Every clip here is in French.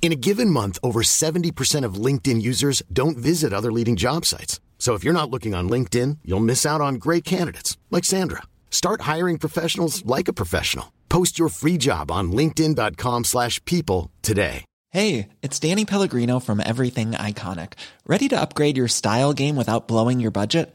In a given month, over 70% of LinkedIn users don't visit other leading job sites. So if you're not looking on LinkedIn, you'll miss out on great candidates like Sandra. Start hiring professionals like a professional. Post your free job on linkedin.com/people today. Hey, it's Danny Pellegrino from Everything Iconic. Ready to upgrade your style game without blowing your budget?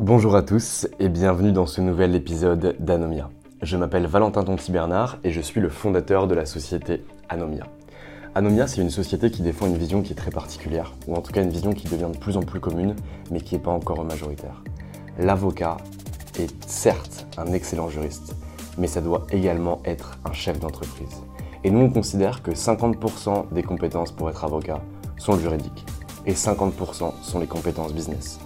Bonjour à tous et bienvenue dans ce nouvel épisode d'Anomia. Je m'appelle Valentin Tonti-Bernard et je suis le fondateur de la société Anomia. Anomia, c'est une société qui défend une vision qui est très particulière, ou en tout cas une vision qui devient de plus en plus commune, mais qui n'est pas encore majoritaire. L'avocat est certes un excellent juriste, mais ça doit également être un chef d'entreprise. Et nous, on considère que 50% des compétences pour être avocat sont le juridique, et 50% sont les compétences business.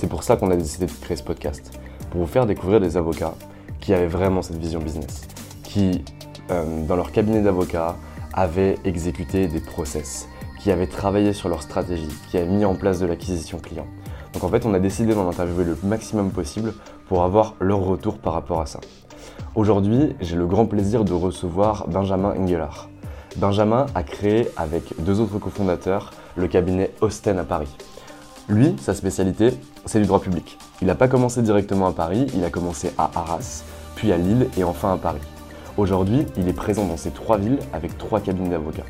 C'est pour ça qu'on a décidé de créer ce podcast, pour vous faire découvrir des avocats qui avaient vraiment cette vision business, qui, euh, dans leur cabinet d'avocat, avaient exécuté des process, qui avaient travaillé sur leur stratégie, qui avaient mis en place de l'acquisition client. Donc en fait, on a décidé d'en interviewer le maximum possible pour avoir leur retour par rapport à ça. Aujourd'hui, j'ai le grand plaisir de recevoir Benjamin Engelard. Benjamin a créé avec deux autres cofondateurs le cabinet Austen à Paris. Lui, sa spécialité, c'est du droit public. Il n'a pas commencé directement à Paris, il a commencé à Arras, puis à Lille et enfin à Paris. Aujourd'hui, il est présent dans ces trois villes avec trois cabinets d'avocats.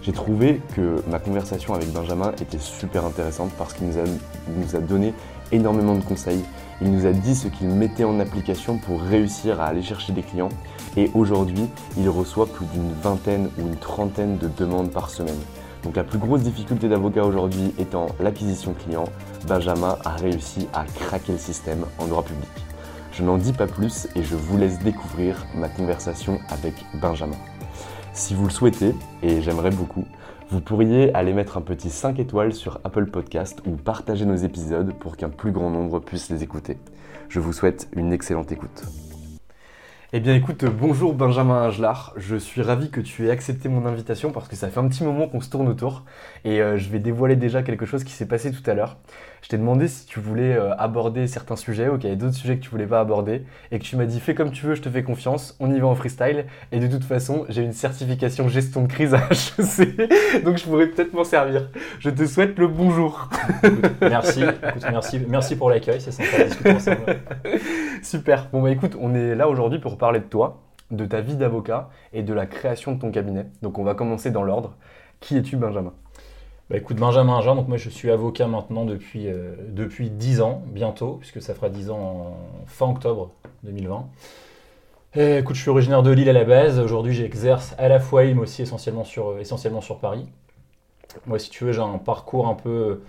J'ai trouvé que ma conversation avec Benjamin était super intéressante parce qu'il nous a donné énormément de conseils. Il nous a dit ce qu'il mettait en application pour réussir à aller chercher des clients. Et aujourd'hui, il reçoit plus d'une vingtaine ou une trentaine de demandes par semaine. Donc la plus grosse difficulté d'avocat aujourd'hui étant l'acquisition client, Benjamin a réussi à craquer le système en droit public. Je n'en dis pas plus et je vous laisse découvrir ma conversation avec Benjamin. Si vous le souhaitez, et j'aimerais beaucoup, vous pourriez aller mettre un petit 5 étoiles sur Apple Podcast ou partager nos épisodes pour qu'un plus grand nombre puisse les écouter. Je vous souhaite une excellente écoute. Eh bien écoute, bonjour Benjamin Angelard, je suis ravi que tu aies accepté mon invitation parce que ça fait un petit moment qu'on se tourne autour et euh, je vais dévoiler déjà quelque chose qui s'est passé tout à l'heure. Je t'ai demandé si tu voulais euh, aborder certains sujets ou qu'il y avait d'autres sujets que tu voulais pas aborder et que tu m'as dit fais comme tu veux, je te fais confiance, on y va en freestyle et de toute façon j'ai une certification gestion de crise à HEC donc je pourrais peut-être m'en servir. Je te souhaite le bonjour. merci, écoute, merci, merci pour l'accueil, c'est sympa de discuter ensemble. Super, bon bah écoute, on est là aujourd'hui pour parler de toi, de ta vie d'avocat et de la création de ton cabinet. Donc on va commencer dans l'ordre. Qui es-tu Benjamin? Bah écoute, Benjamin Jean, donc moi je suis avocat maintenant depuis, euh, depuis 10 ans, bientôt, puisque ça fera 10 ans en fin octobre 2020. Et, écoute, je suis originaire de Lille à la base. Aujourd'hui, j'exerce à la fois Lille, mais aussi essentiellement sur, euh, essentiellement sur Paris. Moi, si tu veux, j'ai un parcours un peu.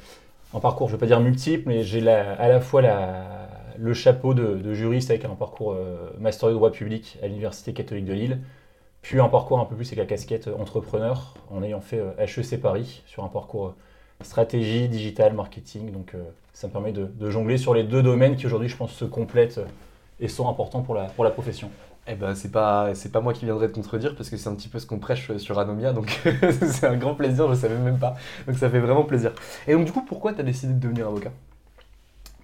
Un parcours, je ne vais pas dire multiple, mais j'ai à la fois la, le chapeau de, de juriste avec un parcours euh, master de droit public à l'Université catholique de Lille, puis un parcours un peu plus avec la casquette entrepreneur en ayant fait euh, HEC Paris sur un parcours euh, stratégie, digital, marketing. Donc euh, ça me permet de, de jongler sur les deux domaines qui aujourd'hui je pense se complètent euh, et sont importants pour la, pour la profession. Eh ben c'est pas c'est pas moi qui viendrai te contredire parce que c'est un petit peu ce qu'on prêche sur Anomia donc c'est un grand plaisir, je savais même pas. Donc ça fait vraiment plaisir. Et donc du coup pourquoi tu as décidé de devenir avocat?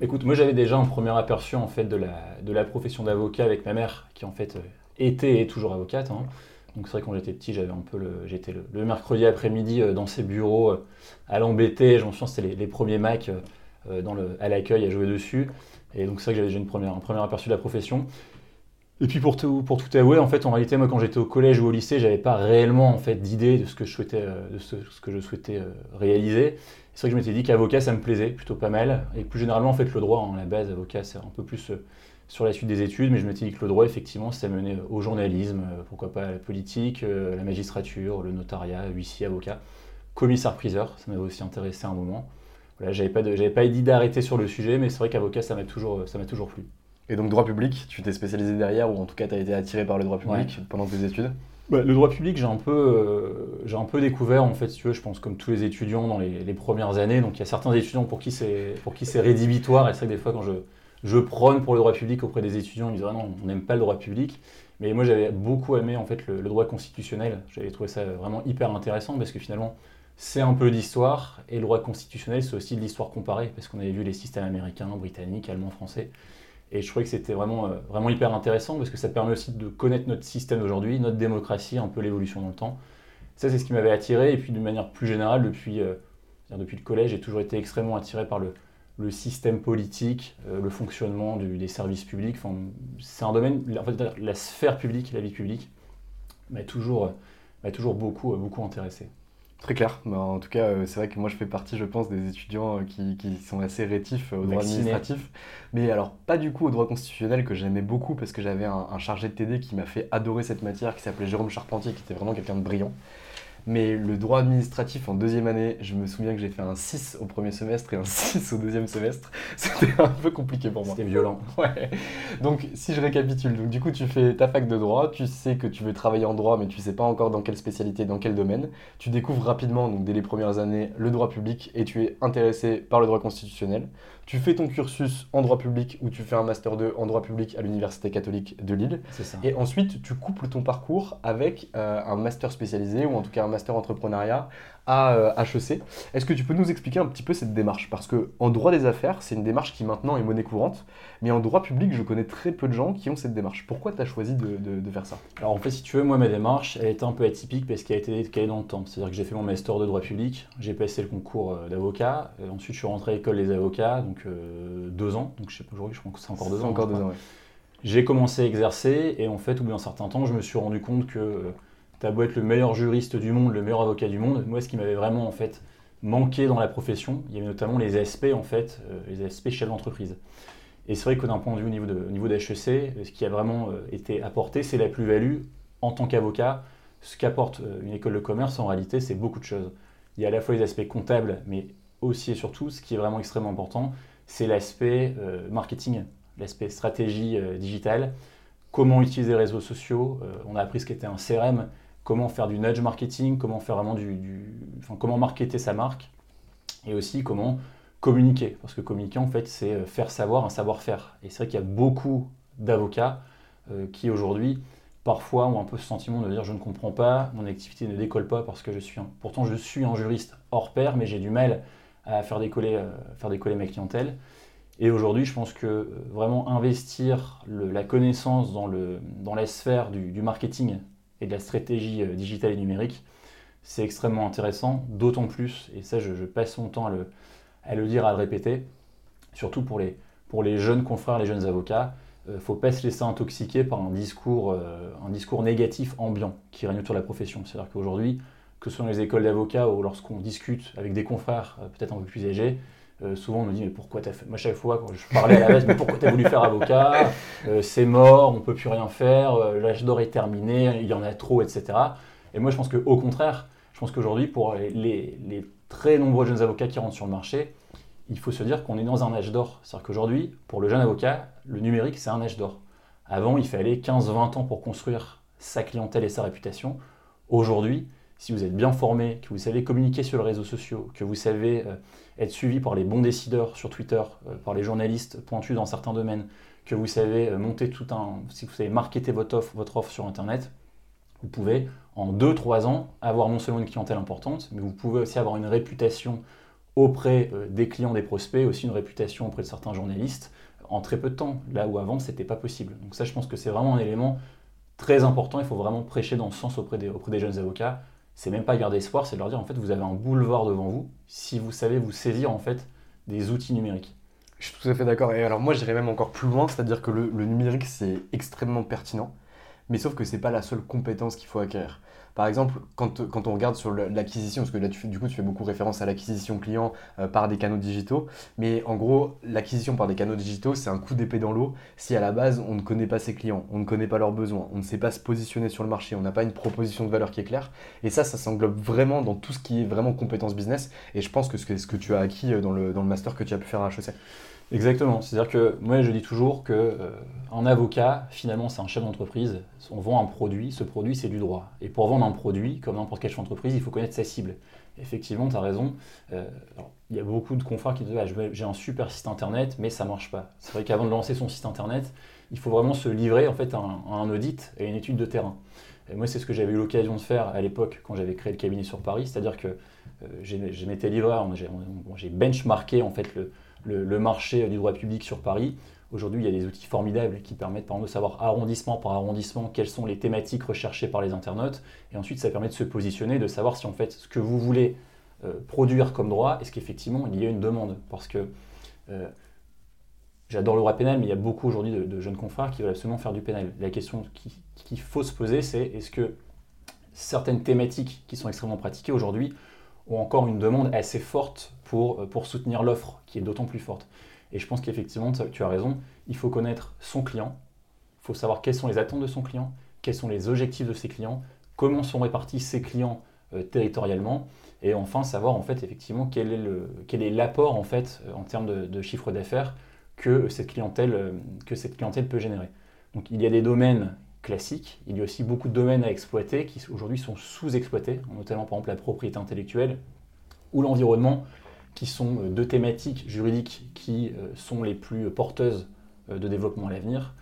Écoute, moi j'avais déjà un premier aperçu en fait de la, de la profession d'avocat avec ma mère qui en fait euh, était et est toujours avocate. hein. Donc c'est vrai que quand j'étais petit, j'avais un peu le, j'étais le, le mercredi après-midi euh, dans ses bureaux euh, à l'embêter. Je m'en souviens, c'était les, les premiers Mac euh, dans le, à l'accueil à jouer dessus. Et donc c'est vrai que j'avais déjà une première, un premier aperçu de la profession. Et puis pour tout, pour tout avouer, en fait, en réalité, moi, quand j'étais au collège ou au lycée, j'avais pas réellement en fait d'idée de ce que je souhaitais, de ce, que je souhaitais réaliser. C'est vrai que je m'étais dit qu'avocat, ça me plaisait plutôt pas mal. Et plus généralement, en fait, le droit, en la base, avocat, c'est un peu plus sur la suite des études, mais je m'étais dit que le droit, effectivement, ça menait au journalisme, euh, pourquoi pas à la politique, euh, la magistrature, le notariat, huissier, avocat, commissaire-priseur, ça m'avait aussi intéressé à un moment. Voilà, j'avais pas, de, pas idée d'arrêter sur le sujet, mais c'est vrai qu'avocat, ça m'a toujours, ça toujours plu. Et donc droit public, tu t'es spécialisé derrière, ou en tout cas tu as été attiré par le droit public pendant tes études? Bah, le droit public, j'ai un, peu, euh, j'ai un peu découvert, en fait, si tu veux, je pense, comme tous les étudiants dans les, les premières années. Donc, il y a certains étudiants pour qui c'est, pour qui c'est rédhibitoire. Et c'est vrai que des fois, quand je, je prône pour le droit public auprès des étudiants. Ils disent ah non, on n'aime pas le droit public. Mais moi, j'avais beaucoup aimé en fait le, droit constitutionnel. J'avais trouvé ça vraiment hyper intéressant parce que finalement, c'est un peu d'histoire et le droit constitutionnel, c'est aussi de l'histoire comparée parce qu'on avait vu les systèmes américains, britanniques, allemands, français. Et je trouvais que c'était vraiment, euh, vraiment hyper intéressant parce que ça permet aussi de connaître notre système d'aujourd'hui, notre démocratie, un peu l'évolution dans le temps. Ça, c'est ce qui m'avait attiré. Et puis, d'une manière plus générale, depuis, euh, depuis le collège, j'ai toujours été extrêmement attiré par le, le système politique, euh, le fonctionnement des services publics. Enfin, c'est un domaine, en fait, la sphère publique, la vie publique, m'a toujours, toujours beaucoup, beaucoup intéressé. Très clair. Bah, en tout cas, euh, c'est vrai que moi, je fais partie, je pense, des étudiants euh, qui, qui sont assez rétifs au droit administratif. Mais alors, pas du coup au droit constitutionnel que j'aimais beaucoup parce que j'avais un, un, chargé de TD qui m'a fait adorer cette matière, qui s'appelait Jérôme Charpentier, qui était vraiment quelqu'un de brillant. Mais le droit administratif en deuxième année, je me souviens que j'ai fait un 6 au premier semestre et un 6 au deuxième semestre. C'était un peu compliqué pour moi. C'était violent. Ouais. Donc si je récapitule, donc du coup tu fais ta fac de droit, tu sais que tu veux travailler en droit mais tu sais pas encore dans quelle spécialité, dans quel domaine. Tu découvres rapidement, donc dès les premières années, le droit public et tu es intéressé par le droit constitutionnel. Tu fais ton cursus en droit public ou tu fais un master 2 en droit public à l'Université catholique de Lille. C'est ça. Et ensuite, tu couples ton parcours avec euh, un master spécialisé ou en tout cas un master entrepreneuriat à HEC. Euh, Est-ce que tu peux nous expliquer un petit peu cette démarche? Parce que en droit des affaires, c'est une démarche qui maintenant est monnaie courante, mais en droit public, je connais très peu de gens qui ont cette démarche. Pourquoi tu as choisi de, faire ça? Alors en fait, si tu veux, moi, ma démarche, elle était un peu atypique parce qu'elle a été calée dans le temps. C'est-à-dire que j'ai fait mon master de droit public, j'ai passé le concours euh, d'avocat, ensuite je suis rentré à l'école des avocats, donc euh, deux ans, donc je sais pas aujourd'hui, je crois que c'est encore deux ans. Encore deux ans, J'ai commencé à exercer et en fait, au bout d'un certain temps, je me suis rendu compte que t'as beau être le meilleur juriste du monde, le meilleur avocat du monde, moi ce qui m'avait vraiment en fait manqué dans la profession, il y avait notamment les aspects en fait, euh, les aspects chef d'entreprise. Et c'est vrai que d'un point de vue au niveau de, niveau d'HEC, euh, ce qui a vraiment euh, été apporté, c'est la plus-value en tant qu'avocat. Ce qu'apporte une école de commerce, en réalité, c'est beaucoup de choses. Il y a à la fois les aspects comptables, mais aussi et surtout, ce qui est vraiment extrêmement important, c'est l'aspect marketing, l'aspect stratégie digitale, comment utiliser les réseaux sociaux. on a appris ce qu'était un CRM, comment faire du nudge marketing, comment faire vraiment du, comment marketer sa marque, et aussi comment communiquer. Parce que communiquer, en fait, c'est euh, faire savoir un savoir-faire. Et c'est vrai qu'il y a beaucoup d'avocats euh, qui aujourd'hui, parfois, ont un peu ce sentiment de dire je ne comprends pas, mon activité ne décolle pas parce que je suis un... Pourtant, je suis un juriste hors pair, mais j'ai du mal à faire décoller, euh, faire ma clientèle. Et aujourd'hui, je pense que vraiment investir la connaissance dans, le, la sphère du marketing et de la stratégie euh, digitale et numérique, c'est extrêmement intéressant, d'autant plus, et ça je, passe mon temps à le, dire, à le répéter, surtout pour les, jeunes confrères, les jeunes avocats, il euh, ne faut pas se laisser intoxiquer par un discours, euh, un discours négatif ambiant qui règne autour de la profession. C'est-à-dire qu'aujourd'hui, que ce soit dans les écoles d'avocats ou lorsqu'on discute avec des confrères peut-être un peu plus âgés, euh, souvent on nous dit mais pourquoi t'as fait moi chaque fois quand je parlais à la base mais pourquoi t'as voulu faire avocat? Euh, c'est mort on peut plus rien faire euh, l'âge d'or est terminé il y en a trop etc et moi je pense qu'au contraire je pense qu'aujourd'hui pour les, très nombreux jeunes avocats qui rentrent sur le marché il faut se dire qu'on est dans un âge d'or. C'est à dire qu'aujourd'hui pour le jeune avocat le numérique c'est un âge d'or. Avant il fallait 15-20 ans pour construire sa clientèle et sa réputation. Aujourd'hui si vous êtes bien formé, que vous savez communiquer sur les réseaux sociaux, que vous savez euh, être suivi par les bons décideurs sur Twitter, euh, par les journalistes pointus dans certains domaines, que vous savez euh, monter tout un, si vous savez marketer votre offre, votre offre sur Internet, vous pouvez en 2-3 ans avoir non seulement une clientèle importante, mais vous pouvez aussi avoir une réputation auprès des clients, des prospects, aussi une réputation auprès de certains journalistes en très peu de temps, là où avant c'était pas possible. Donc ça je pense que c'est vraiment un élément très important, il faut vraiment prêcher dans ce sens auprès des, auprès des jeunes avocats c'est même pas garder espoir, c'est de leur dire en fait vous avez un boulevard devant vous si vous savez vous saisir en fait des outils numériques. Je suis tout à fait d'accord. Et alors moi, j'irais même encore plus loin, c'est-à-dire que le, le numérique, c'est extrêmement pertinent, mais sauf que c'est pas la seule compétence qu'il faut acquérir. Par exemple, quand, quand on regarde sur l'acquisition, parce que là, tu, du coup, tu fais beaucoup référence à l'acquisition client euh, par des canaux digitaux, mais en gros, l'acquisition par des canaux digitaux, c'est un coup d'épée dans l'eau si à la base, on ne connaît pas ses clients, on ne connaît pas leurs besoins, on ne sait pas se positionner sur le marché, on n'a pas une proposition de valeur qui est claire. Et ça, ça s'englobe vraiment dans tout ce qui est vraiment compétence business. Et je pense que c'est ce que tu as acquis euh, dans le, dans le master que tu as pu faire à HEC. Exactement. C'est-à-dire que moi, je dis toujours que euh, un avocat, finalement, c'est un chef d'entreprise. On vend un produit. Ce produit, c'est du droit. Et pour vendre un produit, comme n'importe quelle chef d'entreprise, il faut connaître sa cible. Effectivement, tu as raison. Euh, il y a beaucoup de confrères qui disent ah, j'ai un super site internet, mais ça marche pas. C'est vrai qu'avant de lancer son site internet, il faut vraiment se livrer en fait à un, audit et une étude de terrain. Moi, c'est ce que j'avais eu l'occasion de faire à l'époque quand j'avais créé le cabinet sur Paris, c'est-à-dire que euh, j'ai j'ai benchmarké en fait le, le, marché du droit public sur Paris. Aujourd'hui, il y a des outils formidables qui permettent par de savoir arrondissement par arrondissement quelles sont les thématiques recherchées par les internautes. Et ensuite, ça permet de se positionner, de savoir si en fait ce que vous voulez euh, produire comme droit, est-ce qu'effectivement il y a une demande? Parce que euh, j'adore le droit pénal, mais il y a beaucoup aujourd'hui de, jeunes confrères qui veulent absolument faire du pénal. La question qu'il faut se poser, c'est est-ce que certaines thématiques qui sont extrêmement pratiquées aujourd'hui ont encore une demande assez forte pour, euh, pour soutenir l'offre, qui est d'autant plus forte. Et je pense qu'effectivement, tu as raison, il faut connaître son client, il faut savoir quelles sont les attentes de son client, quels sont les objectifs de ses clients, comment sont répartis ses clients euh, territorialement, et enfin savoir en fait effectivement quel est, le, quel est l'apport en fait euh, en termes de, de chiffre d'affaires que cette clientèle que cette clientèle peut générer. Donc il y a des domaines classiques, il y a aussi beaucoup de domaines à exploiter qui aujourd'hui sont sous-exploités, notamment par exemple la propriété intellectuelle ou l'environnement, qui sont euh, deux thématiques juridiques qui euh, sont les plus porteuses euh, de développement à l'avenir.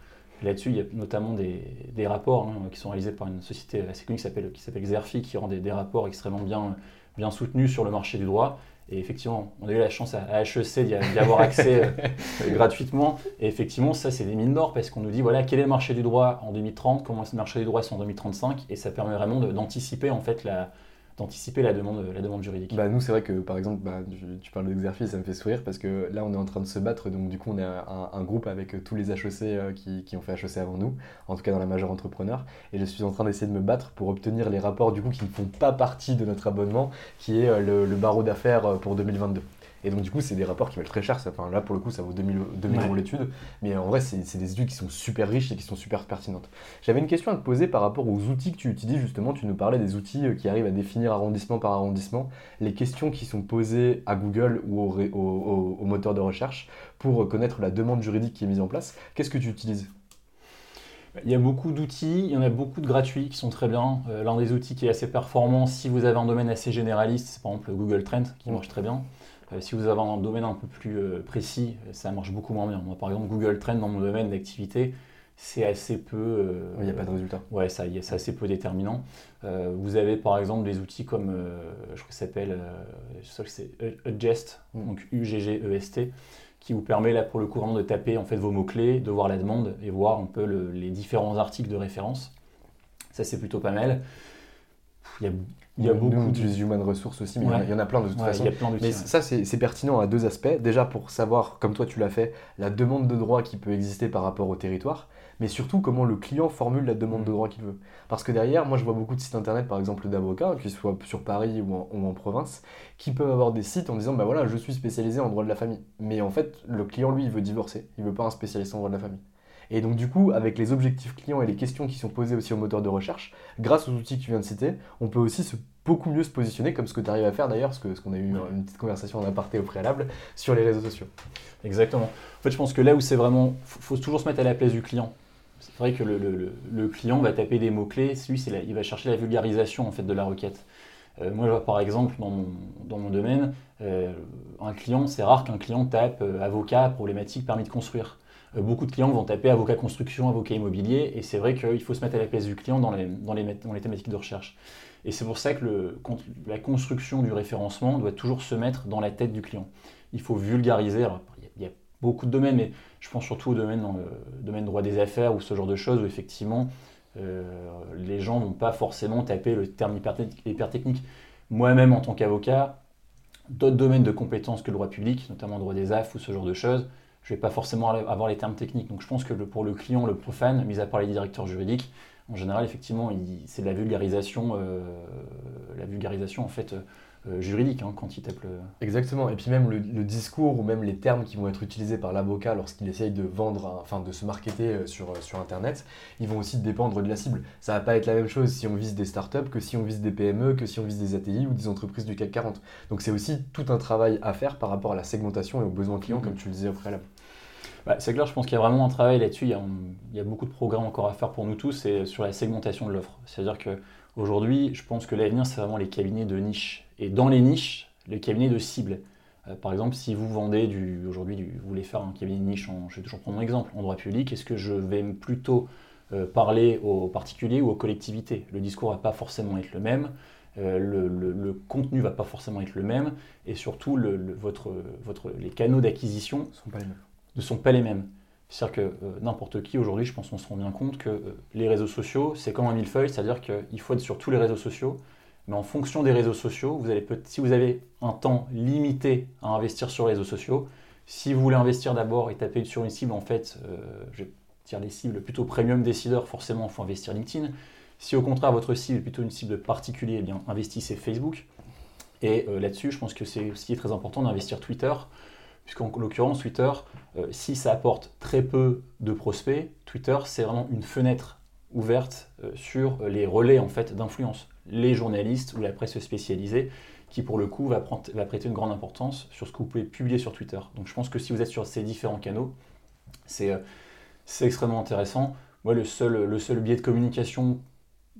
Là-dessus, il y a notamment des, rapports hein, qui sont réalisés par une société assez connue qui s'appelle Xerfi, qui rend des, rapports extrêmement bien, bien soutenus sur le marché du droit. Et effectivement, on a eu la chance à HEC d'y avoir accès gratuitement. Et effectivement, ça, c'est des mines d'or parce qu'on nous dit, voilà, quel est le marché du droit en 2030, comment est le marché du droit en 2035. Et ça permet vraiment d'anticiper en fait la, d'anticiper la demande, la demande juridique bah, Nous, c'est vrai que par exemple, bah, tu, parles d'exercice, ça me fait sourire parce que là, on est en train de se battre. Donc, du coup, on est un, groupe avec euh, tous les HEC euh, qui, ont fait HEC avant nous, en tout cas dans la majeure entrepreneur. Et je suis en train d'essayer de me battre pour obtenir les rapports du coup qui ne font pas partie de notre abonnement, qui est euh, le, le barreau d'affaires pour 2022. Et donc, du coup, c'est des rapports qui valent très cher. Enfin, là, pour le coup, ça vaut 2000, 2000 euros l'étude. Mais en vrai, c'est des études qui sont super riches et qui sont super pertinentes. J'avais une question à te poser par rapport aux outils que tu utilises. Justement, tu nous parlais des outils euh, qui arrivent à définir arrondissement par arrondissement les questions qui sont posées à Google ou au, au moteur de recherche pour connaître la demande juridique qui est mise en place. Qu'est-ce que tu utilises? Il y a beaucoup d'outils, il y en a beaucoup de gratuits qui sont très bien. Euh, l'un des outils qui est assez performant, si vous avez un domaine assez généraliste, c'est par exemple Google Trend qui marche très bien. Euh, si vous avez un domaine un peu plus euh, précis, ça marche beaucoup moins bien. Moi, par exemple, Google Trend dans mon domaine d'activité, c'est assez peu. il n'y a pas de résultat. Ouais, ça, c'est assez peu déterminant. vous avez par exemple des outils comme, je crois que ça s'appelle, c'est Adjust, mm. donc U-G-G-E-S-T, qui vous permet là pour le courant de taper en fait vos mots-clés, de voir la demande et voir un peu les différents articles de référence. Ça, c'est plutôt pas mal. Il y a il y a beaucoup. Nous, de human resources aussi, mais il y en a plein de toute façon. mais ça, c'est pertinent à deux aspects. Déjà, pour savoir, comme toi tu l'as fait, la demande de droit qui peut exister par rapport au territoire, mais surtout comment le client formule la demande de mm. droit qu'il veut. Parce que derrière, moi je vois beaucoup de sites internet, par exemple d'avocats, qu'ils soient sur Paris ou en, province, qui peuvent avoir des sites en disant bah voilà, je suis spécialisé en droit de la famille. Mais en fait, le client, lui, il veut divorcer. Il veut pas un spécialiste en droit de la famille. Et donc du coup, avec les objectifs clients et les questions qui sont posées aussi au moteur de recherche, grâce aux outils que tu viens de citer, on peut aussi se beaucoup mieux se positionner, comme ce que tu arrives à faire d'ailleurs, parce qu'on ce qu'on a eu une petite conversation en aparté au préalable, sur les réseaux sociaux. Exactement. En fait, je pense que là où c'est vraiment... Il faut toujours se mettre à la place du client. C'est vrai que le, client va taper des mots-clés, lui, il va chercher la vulgarisation en fait, de la requête. Euh, moi, je vois par exemple dans mon, dans mon domaine, euh, un client, c'est rare qu'un client tape euh, avocat, problématique, permis de construire. Beaucoup de clients vont taper avocat construction, avocat immobilier, et c'est vrai qu'il faut se mettre à la place du client dans les, thématiques de recherche. Et c'est pour ça que la construction du référencement doit toujours se mettre dans la tête du client. Il faut vulgariser. il y, a beaucoup de domaines, mais je pense surtout au domaine dans le domaine droit des affaires ou ce genre de choses où effectivement euh, les gens vont pas forcément taper le terme hyper, hyper technique. Moi-même en tant qu'avocat, d'autres domaines de compétences que le droit public, notamment le droit des AF ou ce genre de choses, je ne vais pas forcément avoir les termes techniques. Donc je pense que pour le client, le profane, mis à part les directeurs juridiques, en général, effectivement, c'est de la vulgarisation, euh, la vulgarisation en fait euh, juridique hein, quand il tape le... Exactement, et puis même le, discours ou même les termes qui vont être utilisés par l'avocat lorsqu'il essaye de vendre, enfin de se marketer euh, sur, euh, sur Internet, ils vont aussi dépendre de la cible. Ça va pas être la même chose si on vise des startups que si on vise des PME, que si on vise des ATI ou des entreprises du CAC 40. Donc c'est aussi tout un travail à faire par rapport à la segmentation et aux besoins clients, comme tu le disais au préalable. Bah, c'est clair, je pense qu'il y a vraiment un travail là-dessus. Il, il, y a beaucoup de programmes encore à faire pour nous tous et sur la segmentation de l'offre. C'est-à-dire qu'aujourd'hui, je pense que l'avenir, c'est vraiment les cabinets de niche et dans les niches, les cabinets de cible. Euh, par exemple, si vous vendez du, aujourd'hui, vous voulez faire un cabinet de niche, je vais toujours prendre mon exemple, en droit public, est-ce que je vais plutôt euh, parler aux particuliers ou aux collectivités? Le discours ne va pas forcément être le même, euh, le, contenu ne va pas forcément être le même, et surtout, votre, votre, les canaux d'acquisition ne sont pas les mêmes. C'est-à-dire que n'importe qui aujourd'hui, je pense qu'on se rend bien compte que les réseaux sociaux, c'est comme un millefeuille, c'est-à-dire qu'il faut être sur tous les réseaux sociaux, mais en fonction des réseaux sociaux, vous allez si vous avez un temps limité à investir sur les réseaux sociaux, si vous voulez investir d'abord et taper sur une cible, en fait, euh, je dire des cibles plutôt premium décideurs, forcément, il faut investir LinkedIn. Si au contraire, votre cible est plutôt une cible particulière, eh bien, investissez Facebook. Et euh, là-dessus, je pense que c'est aussi très important d'investir Twitter, puisqu'en l'occurrence, Twitter, euh, si ça apporte très peu de prospects, Twitter, c'est vraiment une fenêtre ouverte sur les relais en fait d'influence les journalistes ou la presse spécialisée qui pour le coup va, prêter une grande importance sur ce que vous pouvez publier sur Twitter. Donc je pense que si vous êtes sur ces différents canaux, c'est euh, extrêmement intéressant. Moi, le seul, le seul biais de communication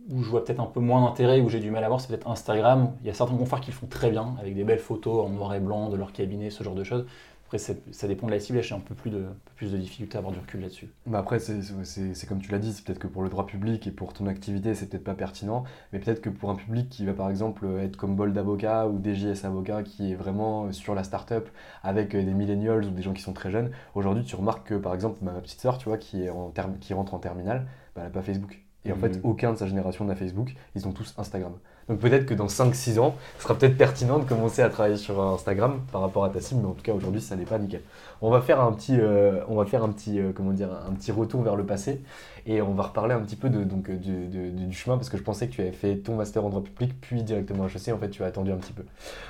où je vois peut-être un peu moins d'intérêt, où j'ai du mal à voir, c'est peut-être Instagram. Il y a certains confrères qui le font très bien, avec des belles photos en noir et blanc de leur cabinet, ce genre de choses. Après, ça dépend de la cible, j'ai un peu plus de, plus de difficulté à avoir du recul là-dessus. Bah après, c'est comme tu l'as dit, c'est peut-être que pour le droit public et pour ton activité, c'est peut-être pas pertinent, mais peut-être que pour un public qui va par exemple être comme Bol d'avocat ou DJS avocat, qui est vraiment sur la start-up avec des millennials ou des gens qui sont très jeunes, aujourd'hui tu remarques que par exemple ma petite sœur, tu vois, qui, est en qui rentre en terminale, bah, elle n'a pas Facebook. Et en fait, mmh. aucun de sa génération n'a Facebook, ils ont tous Instagram. Donc peut-être que dans 5-6 ans, ce sera peut-être pertinent de commencer à travailler sur Instagram par rapport à ta cible, mais en tout cas aujourd'hui, ça n'est pas nickel. On va faire un petit, euh, on va faire un petit, euh, comment dire, un petit retour vers le passé et on va reparler un petit peu de, donc, du chemin parce que je pensais que tu avais fait ton master en droit public puis directement HEC. En fait, tu as attendu un petit peu.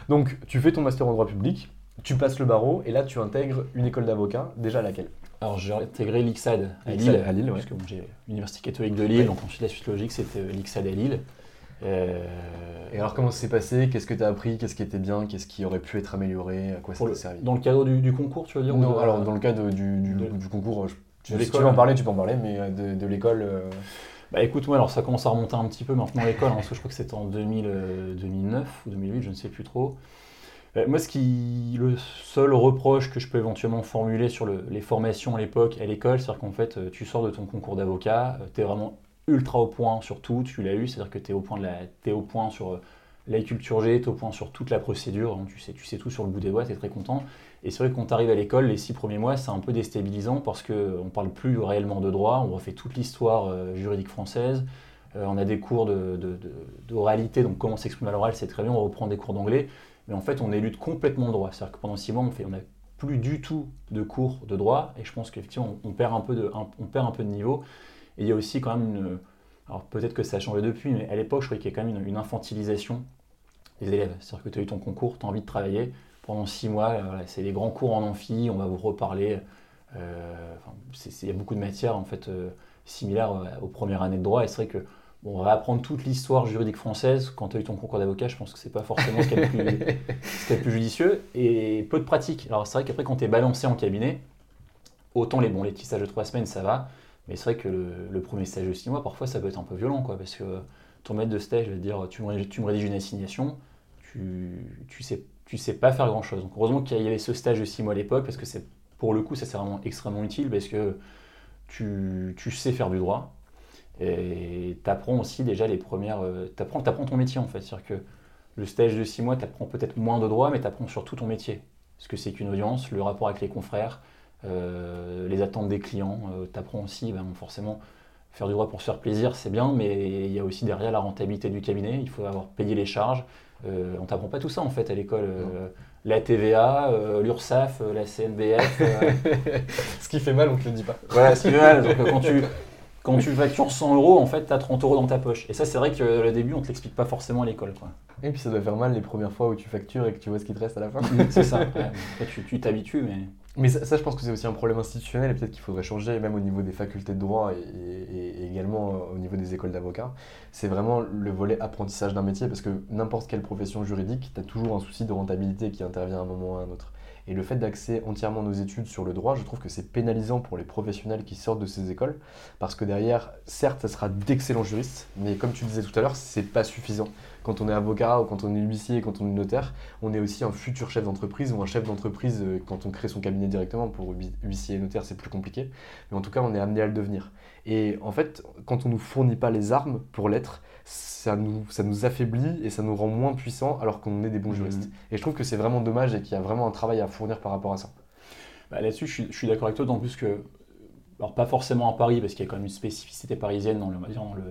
Donc tu fais ton master en droit public, tu passes le barreau et là tu intègres une école d'avocat. Déjà laquelle? Alors j'ai intégré l'IXAD à Lille, à Lille parce que j'ai l'Université catholique de Lille, donc ensuite la suite logique c'était euh, l'IXAD à Lille. Euh, et alors comment ça s'est passé? Qu'est-ce que tu as appris? Qu'est-ce qui était bien? Qu'est-ce qui aurait pu être amélioré? À quoi ça t'a servi? Dans le cadre du, concours, tu veux dire Non, alors dans le cadre du, du, concours, je, si tu veux en parler, tu peux en parler, mais euh, de, l'école... Bah écoute, moi alors ça commence à remonter un petit peu maintenant l'école, hein, parce que je crois que c'était en 2009 ou 2008, je ne sais plus trop. Euh, moi, ce qui, le seul reproche que je peux éventuellement formuler sur les formations à l'époque à l'école, c'est qu'en fait, euh, tu sors de ton concours d'avocat, euh, tu es vraiment ultra au point sur tout, tu l'as eu, c'est-à-dire que tu es au point, de la, au point sur la culture G, tu es au point sur toute la procédure, hein, tu, sais, tout sur le bout des doigts, tu es très content. Et c'est vrai que quand tu à l'école, les six premiers mois, c'est un peu déstabilisant parce qu'on ne parle plus réellement de droit, on refait toute l'histoire juridique française, on a des cours d'oralité, de, donc comment s'exprimer à l'oral, c'est très bien, on reprend des cours d'anglais. Mais en fait, on élude complètement le droit. C'est-à-dire que pendant six mois, on n'a plus du tout de cours de droit. Et je pense qu'effectivement, on, de, on perd un peu de niveau. Et il y a aussi quand même une. Alors peut-être que ça a changé depuis, mais à l'époque, je croyais qu'il y a quand même une, infantilisation des élèves. C'est-à-dire que tu as eu ton concours, tu as envie de travailler. Pendant six mois, euh, c'est des grands cours en amphi, on va vous reparler. Euh, il y a beaucoup de matières en fait euh, similaires aux premières années de droit. Et c'est vrai que Bon, on va apprendre toute l'histoire juridique française. Quand tu as eu ton concours d'avocat, je pense que c'est pas forcément ce qui est le plus, judicieux. Et peu de pratique. Alors c'est vrai qu'après, quand tu es balancé en cabinet, autant les, bons les petits stages de trois semaines, ça va. Mais c'est vrai que le, premier stage de six mois, parfois, ça peut être un peu violent. Parce que ton maître de stage va te dire tu me, rédiges une assignation, tu, tu, sais, pas faire grand chose. Donc heureusement qu'il y avait ce stage de six mois à l'époque, parce que c'est pour le coup, ça c'est vraiment extrêmement utile, parce que tu, sais faire du droit et tu apprends aussi déjà les premières. Euh, tu apprends, ton métier en fait. C'est-à-dire que le stage de 6 mois, tu apprends peut-être moins de droit, mais tu apprends surtout ton métier. Ce que c'est qu'une audience, le rapport avec les confrères, les attentes des clients. Euh, tu apprends aussi, ben, forcément, faire du droit pour se faire plaisir, c'est bien, mais il y a aussi derrière la rentabilité du cabinet. Il faut avoir payé les charges, Euh, on t'apprend pas tout ça en fait à l'école. Euh, la TVA, euh, l'URSSAF, la CNBF. ce qui fait mal, on te le dit pas. Voilà, ce qui fait mal. Donc, quand tu quand tu factures 100 euros, en fait, tu as 30 euros dans ta poche. Et ça, c'est vrai que au début, on te l'explique pas forcément à l'école. Et puis ça doit faire mal les premières fois où tu factures et que tu vois ce qui te reste à la fin. c'est ça. tu t'habitues, mais. Mais ça, je pense que c'est aussi un problème institutionnel et peut-être qu'il faudrait changer, même au niveau des facultés de droit et, également euh, au niveau des écoles d'avocats. C'est vraiment le volet apprentissage d'un métier parce que n'importe quelle profession juridique, tu as toujours un souci de rentabilité qui intervient à un moment ou à un autre. Et le fait d'axer entièrement nos études sur le droit, je trouve que c'est pénalisant pour les professionnels qui sortent de ces écoles, parce que derrière, certes, ça sera d'excellents juristes, mais comme tu disais tout à l'heure, c'est pas suffisant. Quand on est avocat ou quand on est huissier, quand on est notaire, on est aussi un futur chef d'entreprise ou un chef d'entreprise euh, quand on crée son cabinet directement. Pour huissier et notaire, c'est plus compliqué, mais en tout cas, on est amené à le devenir. Et en fait, quand on nous fournit pas les armes pour l'être, ça nous, ça nous affaiblit et ça nous rend moins puissants alors qu'on est des bons juristes. Mhm. Et je trouve que c'est vraiment dommage et qu'il y a vraiment un travail à fournir par rapport à ça. Bah, là-dessus, je suis, d'accord avec toi, d'autant plus que, alors pas forcément à Paris, parce qu'il y a quand même une spécificité parisienne dans, le, dans, le,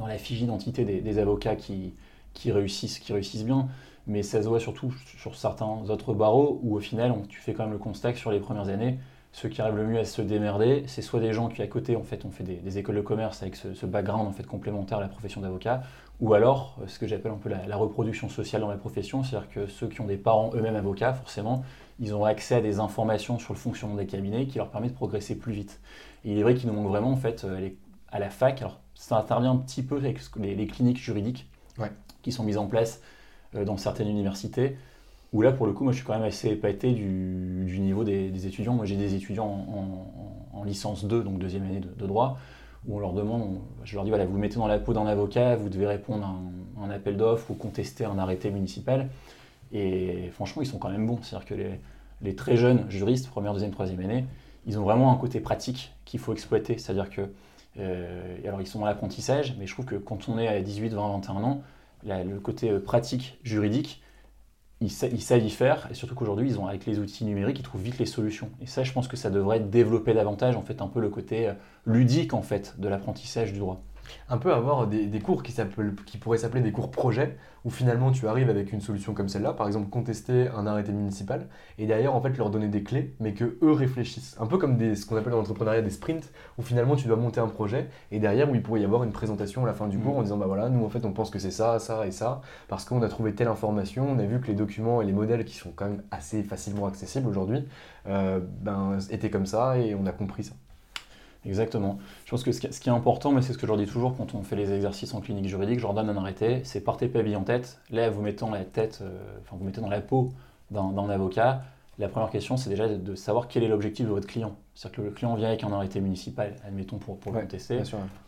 dans la fiche d'identité des, avocats qui, qui, réussissent, qui réussissent bien, mais ça se voit surtout sur certains autres barreaux où au final, tu fais quand même le constat que sur les premières années, ceux qui arrivent le mieux à se démerder, c'est soit des gens qui à côté en fait ont fait des, écoles de commerce avec ce, background en fait complémentaire à la profession d'avocat, ou alors euh, ce que j'appelle un peu la, reproduction sociale dans la profession, c'est-à-dire que ceux qui ont des parents eux-mêmes avocats, forcément, ils ont accès à des informations sur le fonctionnement des cabinets qui leur permettent de progresser plus vite. Il est vrai qu'il nous manque vraiment en fait euh, à la fac, alors ça intervient un petit peu avec les, cliniques juridiques qui sont mises en place euh, dans certaines universités où là, pour le coup, moi, je suis quand même assez épaté du, niveau des, étudiants. Moi, j'ai des étudiants en, licence 2, donc deuxième année de, droit, où on leur demande, je leur dis, voilà, vous, vous mettez dans la peau d'un avocat, vous devez répondre à un, appel d'offres ou contester un arrêté municipal. Et franchement, ils sont quand même bons. C'est-à-dire que les, très jeunes juristes, première, deuxième, troisième année, ils ont vraiment un côté pratique qu'il faut exploiter. C'est-à-dire que, euh, alors ils sont dans l'apprentissage, mais je trouve que quand on est à 18, 20, 21 ans, le côté euh, pratique juridique, ils, savent y faire, et surtout qu'aujourd'hui, ils ont avec les outils numériques, ils trouvent vite les solutions. Et ça, je pense que ça devrait développer davantage, en fait, un peu le côté euh, ludique, en fait, de l'apprentissage du droit un peu avoir des, cours qui, qui pourraient s'appeler des cours projets, où finalement tu arrives avec une solution comme celle-là, par exemple contester un arrêté municipal, et derrière en fait leur donner des clés, mais que eux réfléchissent. Un peu comme des, ce qu'on appelle dans l'entrepreneuriat des sprints, où finalement tu dois monter un projet, et derrière où il pourrait y avoir une présentation à la fin du cours mm. en disant bah voilà, nous en fait on pense que c'est ça, ça et ça, parce qu'on a trouvé telle information, on a vu que les documents et les modèles qui sont quand même assez facilement accessibles aujourd'hui, euh, ben, étaient comme ça, et on a compris ça. Exactement. Je pense que ce qui est important, mais c'est ce que je leur dis toujours quand on fait les exercices en clinique juridique, je leur donne un arrêté, c'est partez pavillon en tête. Là, vous mettez dans la tête, euh, enfin vous mettez dans la peau d'un avocat. La première question, c'est déjà de savoir quel est l'objectif de votre client. C'est-à-dire que le client vient avec un arrêté municipal, admettons pour, pour le contester.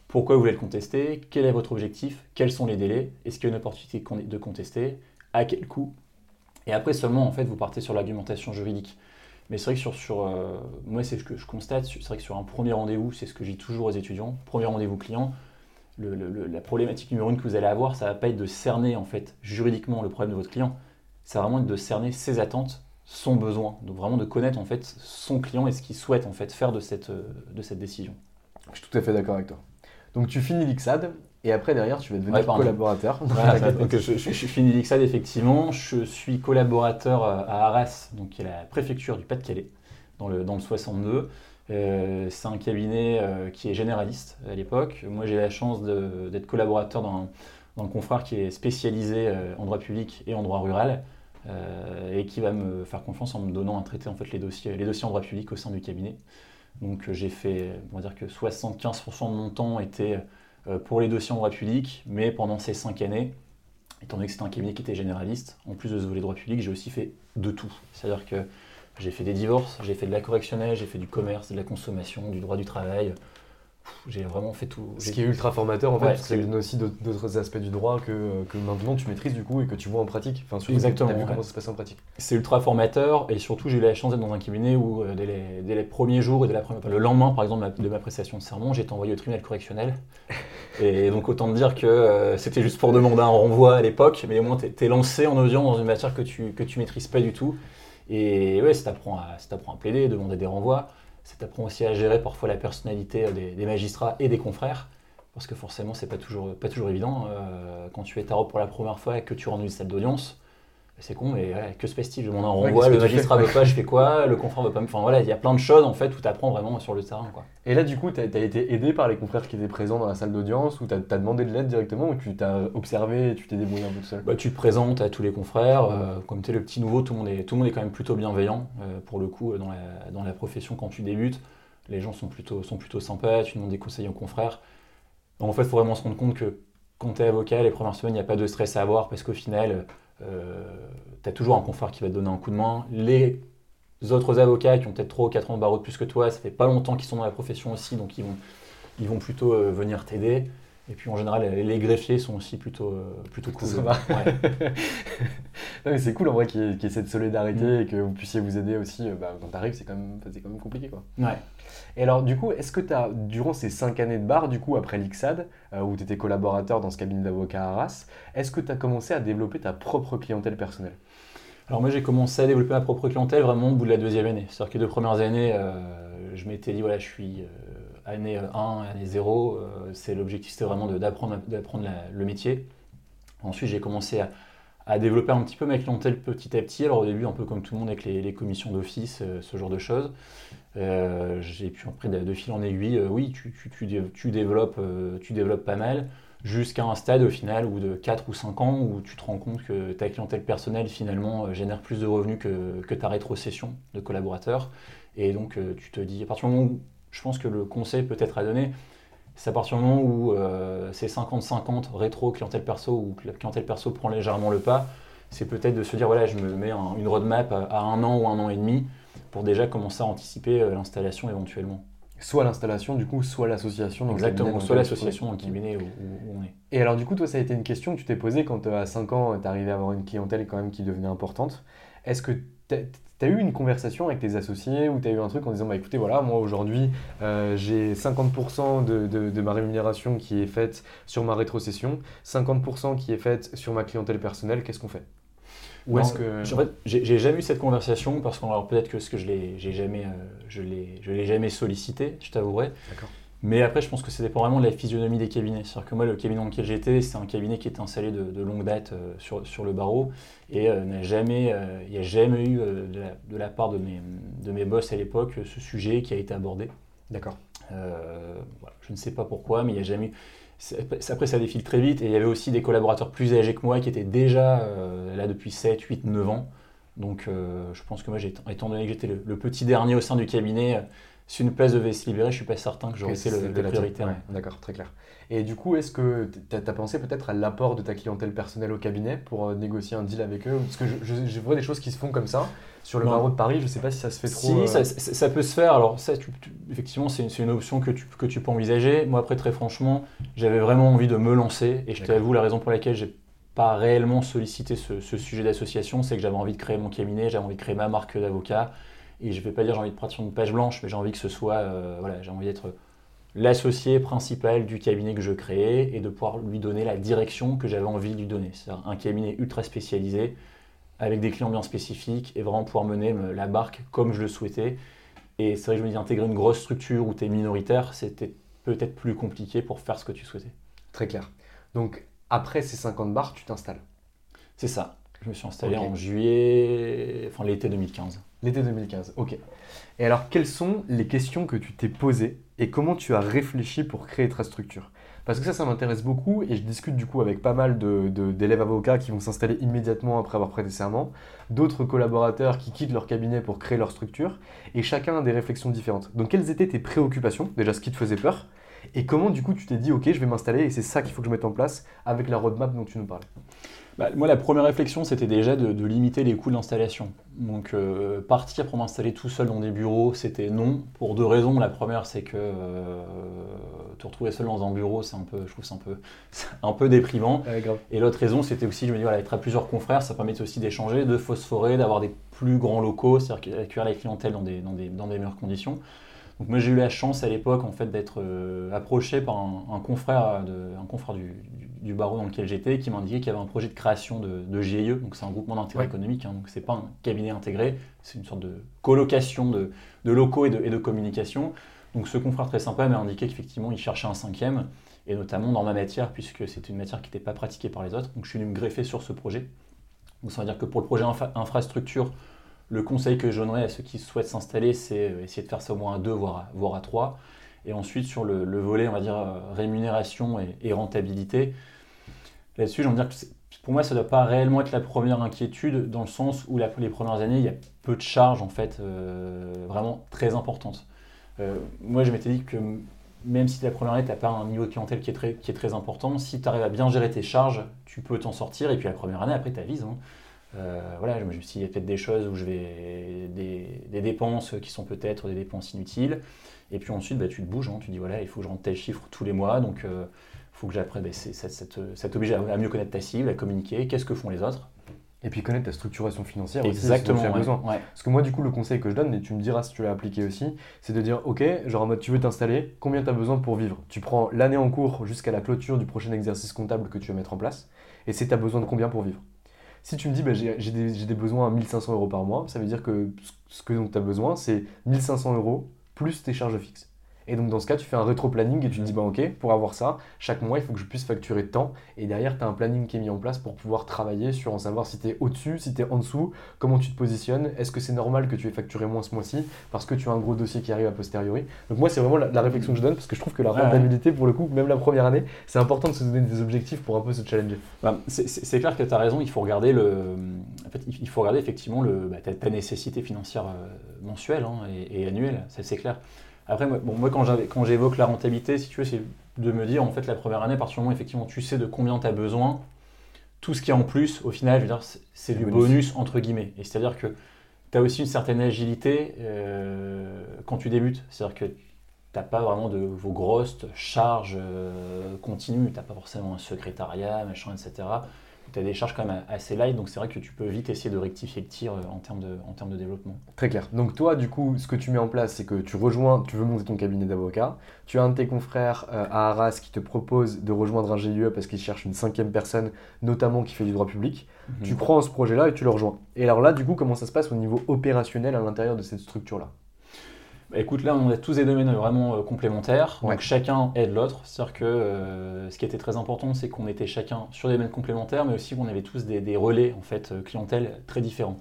Pourquoi vous voulez le contester? Quel est votre objectif? Quels sont les délais? Est-ce qu'il y a une opportunité de contester? À quel coût? Et après seulement, en fait, vous partez sur l'argumentation juridique. Mais c'est vrai que sur, euh, moi, c'est ce que je constate. C'est vrai que sur un premier rendez-vous, c'est ce que j'ai toujours aux étudiants. Premier rendez-vous client, la problématique numéro une que vous allez avoir, ça va pas être de cerner en fait juridiquement le problème de votre client. Ça va vraiment être de cerner ses attentes, son besoin. Donc vraiment de connaître en fait son client et ce qu'il souhaite en fait faire de cette, euh, de cette décision. Je suis tout à fait d'accord avec toi. Donc tu finis l'IXAD et après, derrière, tu vas devenir collaborateur. donc, je, je, suis fini l'IXAD, effectivement. Je suis collaborateur euh, à Arras, donc, qui est la préfecture du Pas-de-Calais, dans le, dans le 62. Euh, c'est un cabinet euh, qui est généraliste à l'époque. Moi, j'ai la chance d'être collaborateur dans, dans, le confrère qui est spécialisé en droit public et en droit rural. et qui va me faire confiance en me donnant à traiter en fait, les, dossiers, les dossiers en droit public au sein du cabinet. Donc j'ai fait, on va dire que 75% de mon temps était pour les dossiers en droit public, mais pendant ces cinq années, étant donné que c'était un cabinet qui était généraliste, en plus de ce volet droit public, j'ai aussi fait de tout. C'est-à-dire que j'ai fait des divorces, j'ai fait de la correctionnelle, j'ai fait du commerce, de la consommation, du droit du travail, j'ai vraiment fait tout. Ce qui est ultra formateur en fait, parce que ça donne aussi d'autres aspects du droit que, que, maintenant tu maîtrises du coup et que tu vois en pratique. Enfin, Exactement. Tu as vu comment ça se passe en pratique. C'est ultra formateur et surtout j'ai eu la chance d'être dans un cabinet où euh, dès, les, premiers jours et dès la première, le lendemain par exemple de ma prestation de serment, j'ai été envoyé au tribunal correctionnel. et donc autant te dire que euh, c'était juste pour demander un renvoi à l'époque, mais au moins tu es, lancé en audience dans une matière que tu, que tu maîtrises pas du tout. Et ouais, ça t'apprend à, à plaider, demander des renvois. Ça t'apprend aussi à gérer parfois la personnalité des, magistrats et des confrères. parce que forcément, c'est pas toujours, pas toujours évident. Euh, quand tu es tarot pour la première fois et que tu rentres une salle d'audience, c'est con, mais que se passe-t-il? Je demande un renvoi, le magistrat veut pas, je fais quoi? Le confrère veut pas me. Enfin voilà, il y a plein de choses en fait où tu apprends vraiment sur le terrain. Quoi. Et là, du coup, tu as, été aidé par les confrères qui étaient présents dans la salle d'audience ou tu as, demandé de l'aide directement ou tu t'as observé et tu t'es débrouillé un peu seul? Bah, Tu te présentes à tous les confrères. Euh, comme tu es le petit nouveau, tout le, monde est, tout le monde est quand même plutôt bienveillant euh, pour le coup dans la, dans la profession quand tu débutes. Les gens sont plutôt, sont plutôt sympas, tu demandes des conseils aux confrères. En fait, il faut vraiment se rendre compte que quand tu es avocat, les premières semaines, il n'y a pas de stress à avoir parce qu'au final, euh, tu as toujours un confrère qui va te donner un coup de main. Les autres avocats qui ont peut-être 3 ou 4 ans de barreau de plus que toi, ça fait pas longtemps qu'ils sont dans la profession aussi, donc ils vont, ils vont plutôt euh, venir t'aider. Et puis en général, les greffiers sont aussi plutôt, euh, plutôt cool. c'est cool en vrai qu'il y, ait cette solidarité mm. et que vous puissiez vous aider aussi. Euh, bah, quand t'arrives, c'est quand, même, quand même compliqué. Quoi. Ouais. Et alors, du coup, est-ce que tu as, durant ces 5 années de bar, du coup, après l'IXAD, euh, où tu étais collaborateur dans ce cabinet d'avocat à Arras, est-ce que tu as commencé à développer ta propre clientèle personnelle? Alors moi j'ai commencé à développer ma propre clientèle vraiment au bout de la deuxième année. C'est-à-dire que les deux premières années, je m'étais dit voilà je suis année 1, euh, année 0, euh, c'est l'objectif, c'était vraiment d'apprendre le métier. Ensuite, j'ai commencé à, développer un petit peu ma clientèle petit à petit. Alors au début, un peu comme tout le monde avec les, commissions d'office, euh, ce genre de choses. j'ai pu après de, fil en aiguille, oui, tu, développes, tu développes pas mal, jusqu'à un stade au final où de 4 ou 5 ans où tu te rends compte que ta clientèle personnelle finalement génère plus de revenus que, que ta rétrocession de collaborateurs. Et donc tu te dis, à partir du moment où je pense que le conseil peut-être à donner, c'est à partir du moment où euh, c'est 50-50 rétro clientèle perso ou clientèle perso prend légèrement le pas, c'est peut-être de se dire voilà, je me mets une roadmap à, un an ou un an et demi pour déjà commencer à anticiper euh, l'installation éventuellement. Soit l'installation, du coup, soit l'association. Exactement, soit l'association dans le cabinet où, on est. Et alors, du coup, toi, ça a été une question que tu t'es posée quand euh, à 5 ans, tu arrivé à avoir une clientèle quand même qui devenait importante. Est-ce que tu as eu une conversation avec tes associés ou tu as eu un truc en disant bah écoutez voilà moi aujourd'hui euh, j'ai 50% de, de, ma rémunération qui est faite sur ma rétrocession, 50% qui est faite sur ma clientèle personnelle, qu'est-ce qu'on fait? Ou est-ce que... En fait, j'ai jamais eu cette conversation parce que peut-être que ce que je l'ai jamais, euh, je l'ai jamais sollicité, je t'avouerai. D'accord. Mais après, je pense que ça dépend vraiment de la physionomie des cabinets. C'est-à-dire que moi, le cabinet dans lequel j'étais, c'est un cabinet qui était installé de, longue date euh, sur, sur, le barreau. Et euh, n'a jamais, euh, il n'y a jamais eu de la, part de mes, de mes boss à l'époque ce sujet qui a été abordé. D'accord. je ne sais pas pourquoi, mais il n'y a jamais eu. Après, ça défile très vite. Et il y avait aussi des collaborateurs plus âgés que moi qui étaient déjà là depuis 7, 8, 9 ans. Donc, je pense que moi, étant donné que j'étais le, petit dernier au sein du cabinet, si une place devait se libérer, je suis pas certain que j'aurais été le, le prioritaire. D'accord, très clair. Et du coup, est-ce que tu as, pensé peut-être à l'apport de ta clientèle personnelle au cabinet pour euh, négocier un deal avec eux? Parce que je, vois des choses qui se font comme ça sur le barreau de Paris, je ne sais pas si ça se fait trop. Si, euh, ça, peut se faire. Alors, ça, effectivement, c'est une, option que tu, que tu peux envisager. Moi, après, très franchement, j'avais vraiment envie de me lancer. Et je t'avoue, la raison pour laquelle j'ai pas réellement sollicité ce, ce sujet d'association, c'est que j'avais envie de créer mon cabinet, j'avais envie de créer ma marque d'avocat. Et je ne vais pas dire j'ai envie de partir sur une page blanche, mais j'ai envie que ce soit, euh, voilà, j'ai envie d'être l'associé principal du cabinet que je créais et de pouvoir lui donner la direction que j'avais envie de lui donner. C'est-à-dire un cabinet ultra spécialisé, avec des clients bien spécifiques, et vraiment pouvoir mener la barque comme je le souhaitais. Et c'est vrai que je me dis, intégrer une grosse structure où tu es minoritaire, c'était peut-être plus compliqué pour faire ce que tu souhaitais. Très clair. Donc, après ces 50 bars, tu t'installes C'est ça. Je me suis installé en juillet, enfin l'été 2015. L'été 2015, ok. Et alors, quelles sont les questions que tu t'es posées et comment tu as réfléchi pour créer ta structure? Parce que ça, ça m'intéresse beaucoup et je discute du coup avec pas mal d'élèves avocats qui vont s'installer immédiatement après avoir prêté serment, d'autres collaborateurs qui quittent leur cabinet pour créer leur structure et chacun a des réflexions différentes. Donc, quelles étaient tes préoccupations? Déjà, ce qui te faisait peur. Et comment du coup tu t'es dit, ok, je vais m'installer et c'est ça qu'il faut que je mette en place avec la roadmap dont tu nous parlais bah, moi, la première réflexion, c'était déjà de, limiter les coûts d'installation. Donc, euh, partir pour m'installer tout seul dans des bureaux, c'était non, pour deux raisons. La première, c'est que euh, te retrouver seul dans un bureau, c'est un peu, je trouve, c'est un peu, un peu déprimant. Et l'autre raison, c'était aussi, je me dis, voilà, être à plusieurs confrères, ça permet aussi d'échanger, de phosphorer, d'avoir des plus grands locaux, c'est-à-dire accueillir la clientèle dans des, dans des, dans des meilleures conditions. Donc moi j'ai eu la chance à l'époque en fait d'être euh, approché par un, confrère, de, un confrère du, du, barreau dans lequel j'étais qui m'indiquait qu'il y avait un projet de création de, de GIE, donc c'est un groupement d'intérêt économique, hein, donc c'est pas un cabinet intégré, c'est une sorte de colocation de, de locaux et de, et de, communication. Donc ce confrère très sympa m'a indiqué qu'effectivement il cherchait un cinquième et notamment dans ma matière, puisque c'était une matière qui n'était pas pratiquée par les autres. Donc je suis venu me greffer sur ce projet. Donc ça veut dire que pour le projet infrastructure, le conseil que je donnerais à ceux qui souhaitent s'installer, c'est euh, essayer de faire ça au moins à deux, voire à, voire trois. Et ensuite, sur le, volet, on va dire, euh, rémunération et, rentabilité, là-dessus, j'ai envie de dire que pour moi, ça ne doit pas réellement être la première inquiétude, dans le sens où les premières années, il y a peu de charges, en fait, euh, vraiment très importantes. moi, je m'étais dit que même si la première année, tu n'as pas un niveau de clientèle qui est très, qui est très important, si tu arrives à bien gérer tes charges, tu peux t'en sortir. Et puis la première année, après, tu avises. Hein. Euh, voilà, je me suis dit, il y a peut-être des choses où je vais. des, dépenses qui sont peut-être des dépenses inutiles. Et puis ensuite, bah, tu te bouges. Hein. tu dis, voilà, il faut que je rentre tel chiffre tous les mois. Donc, il euh, faut que j'apprenne. Bah, ça, ça t'oblige à, mieux connaître ta cible, à communiquer. Qu'est-ce que font les autres et puis connaître ta structuration financière Exactement, aussi, tu as besoin. Parce que moi, du coup, le conseil que je donne, et tu me diras si tu l'as appliqué aussi, c'est de dire, ok, genre en mode, tu veux t'installer, combien tu as besoin pour vivre? Tu prends l'année en cours jusqu'à la clôture du prochain exercice comptable que tu vas mettre en place, et c'est tu as besoin de combien pour vivre? Si tu me dis bah, j'ai des, des, besoins à 1500 euros par mois, ça veut dire que ce que tu as besoin, c'est 1500 euros plus tes charges fixes. Et donc dans ce cas, tu fais un rétro-planning et tu te dis, bah ok, pour avoir ça, chaque mois, il faut que je puisse facturer de temps. Et derrière, tu as un planning qui est mis en place pour pouvoir travailler sur en savoir si tu es au-dessus, si tu es en dessous, comment tu te positionnes, est-ce que c'est normal que tu aies facturé moins ce mois-ci parce que tu as un gros dossier qui arrive à posteriori. Donc moi, c'est vraiment la, réflexion que je donne parce que je trouve que la rentabilité, pour le coup, même la première année, c'est important de se donner des objectifs pour un peu se challenger. Bah, c'est clair que tu as raison, il faut regarder le... En fait, il faut regarder effectivement le, bah, ta, nécessité financière euh, mensuelle hein, et, et annuelle, c'est clair. Après, moi, bon, moi quand j'évoque la rentabilité, si tu veux, c'est de me dire, en fait, la première année, à partir du moment où effectivement tu sais de combien tu as besoin, tout ce qui est en plus, au final, je veux dire, c'est du bonus. entre guillemets. Et c'est-à-dire que tu as aussi une certaine agilité euh, quand tu débutes. C'est-à-dire que tu n'as pas vraiment de vos grosses charges euh, continues. Tu n'as pas forcément un secrétariat, machin, etc tu as des charges quand même assez light, donc c'est vrai que tu peux vite essayer de rectifier le tir euh, en termes de, en termes de développement. Très clair. Donc toi, du coup, ce que tu mets en place, c'est que tu rejoins, tu veux monter ton cabinet d'avocat, tu as un de tes confrères euh, à Arras qui te propose de rejoindre un GIE parce qu'il cherche une cinquième personne, notamment qui fait du droit public. Mhm. Tu prends ce projet-là et tu le rejoins. Et alors là, du coup, comment ça se passe au niveau opérationnel à l'intérieur de cette structure-là? Écoute, là, on a tous des domaines vraiment euh, complémentaires. Donc chacun aide l'autre. C'est-à-dire que euh, ce qui était très important, c'est qu'on était chacun sur des domaines complémentaires, mais aussi qu'on avait tous des, relais en fait euh, clientèle très différents.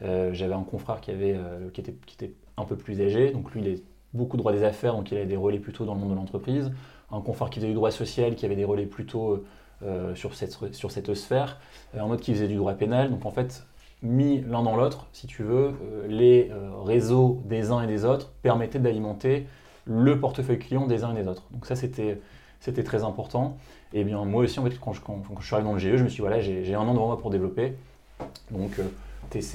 J'avais un confrère qui, avait, qui, était, qui était un peu plus âgé, donc lui, il a beaucoup de droit des affaires, donc il avait des relais plutôt dans le monde de l'entreprise. Un confrère qui faisait du droit social, qui avait des relais plutôt sur, cette, sur cette sphère. un autre qui faisait du droit pénal. Donc en fait, mis l'un dans l'autre, si tu veux, euh, les euh, réseaux des uns et des autres permettaient d'alimenter le portefeuille client des uns et des autres. Donc ça, c'était, c'était très important. Et bien moi aussi, en fait, quand je, quand, je suis arrivé dans le GE, je me suis dit, voilà, j'ai, un an devant moi pour développer. Donc euh,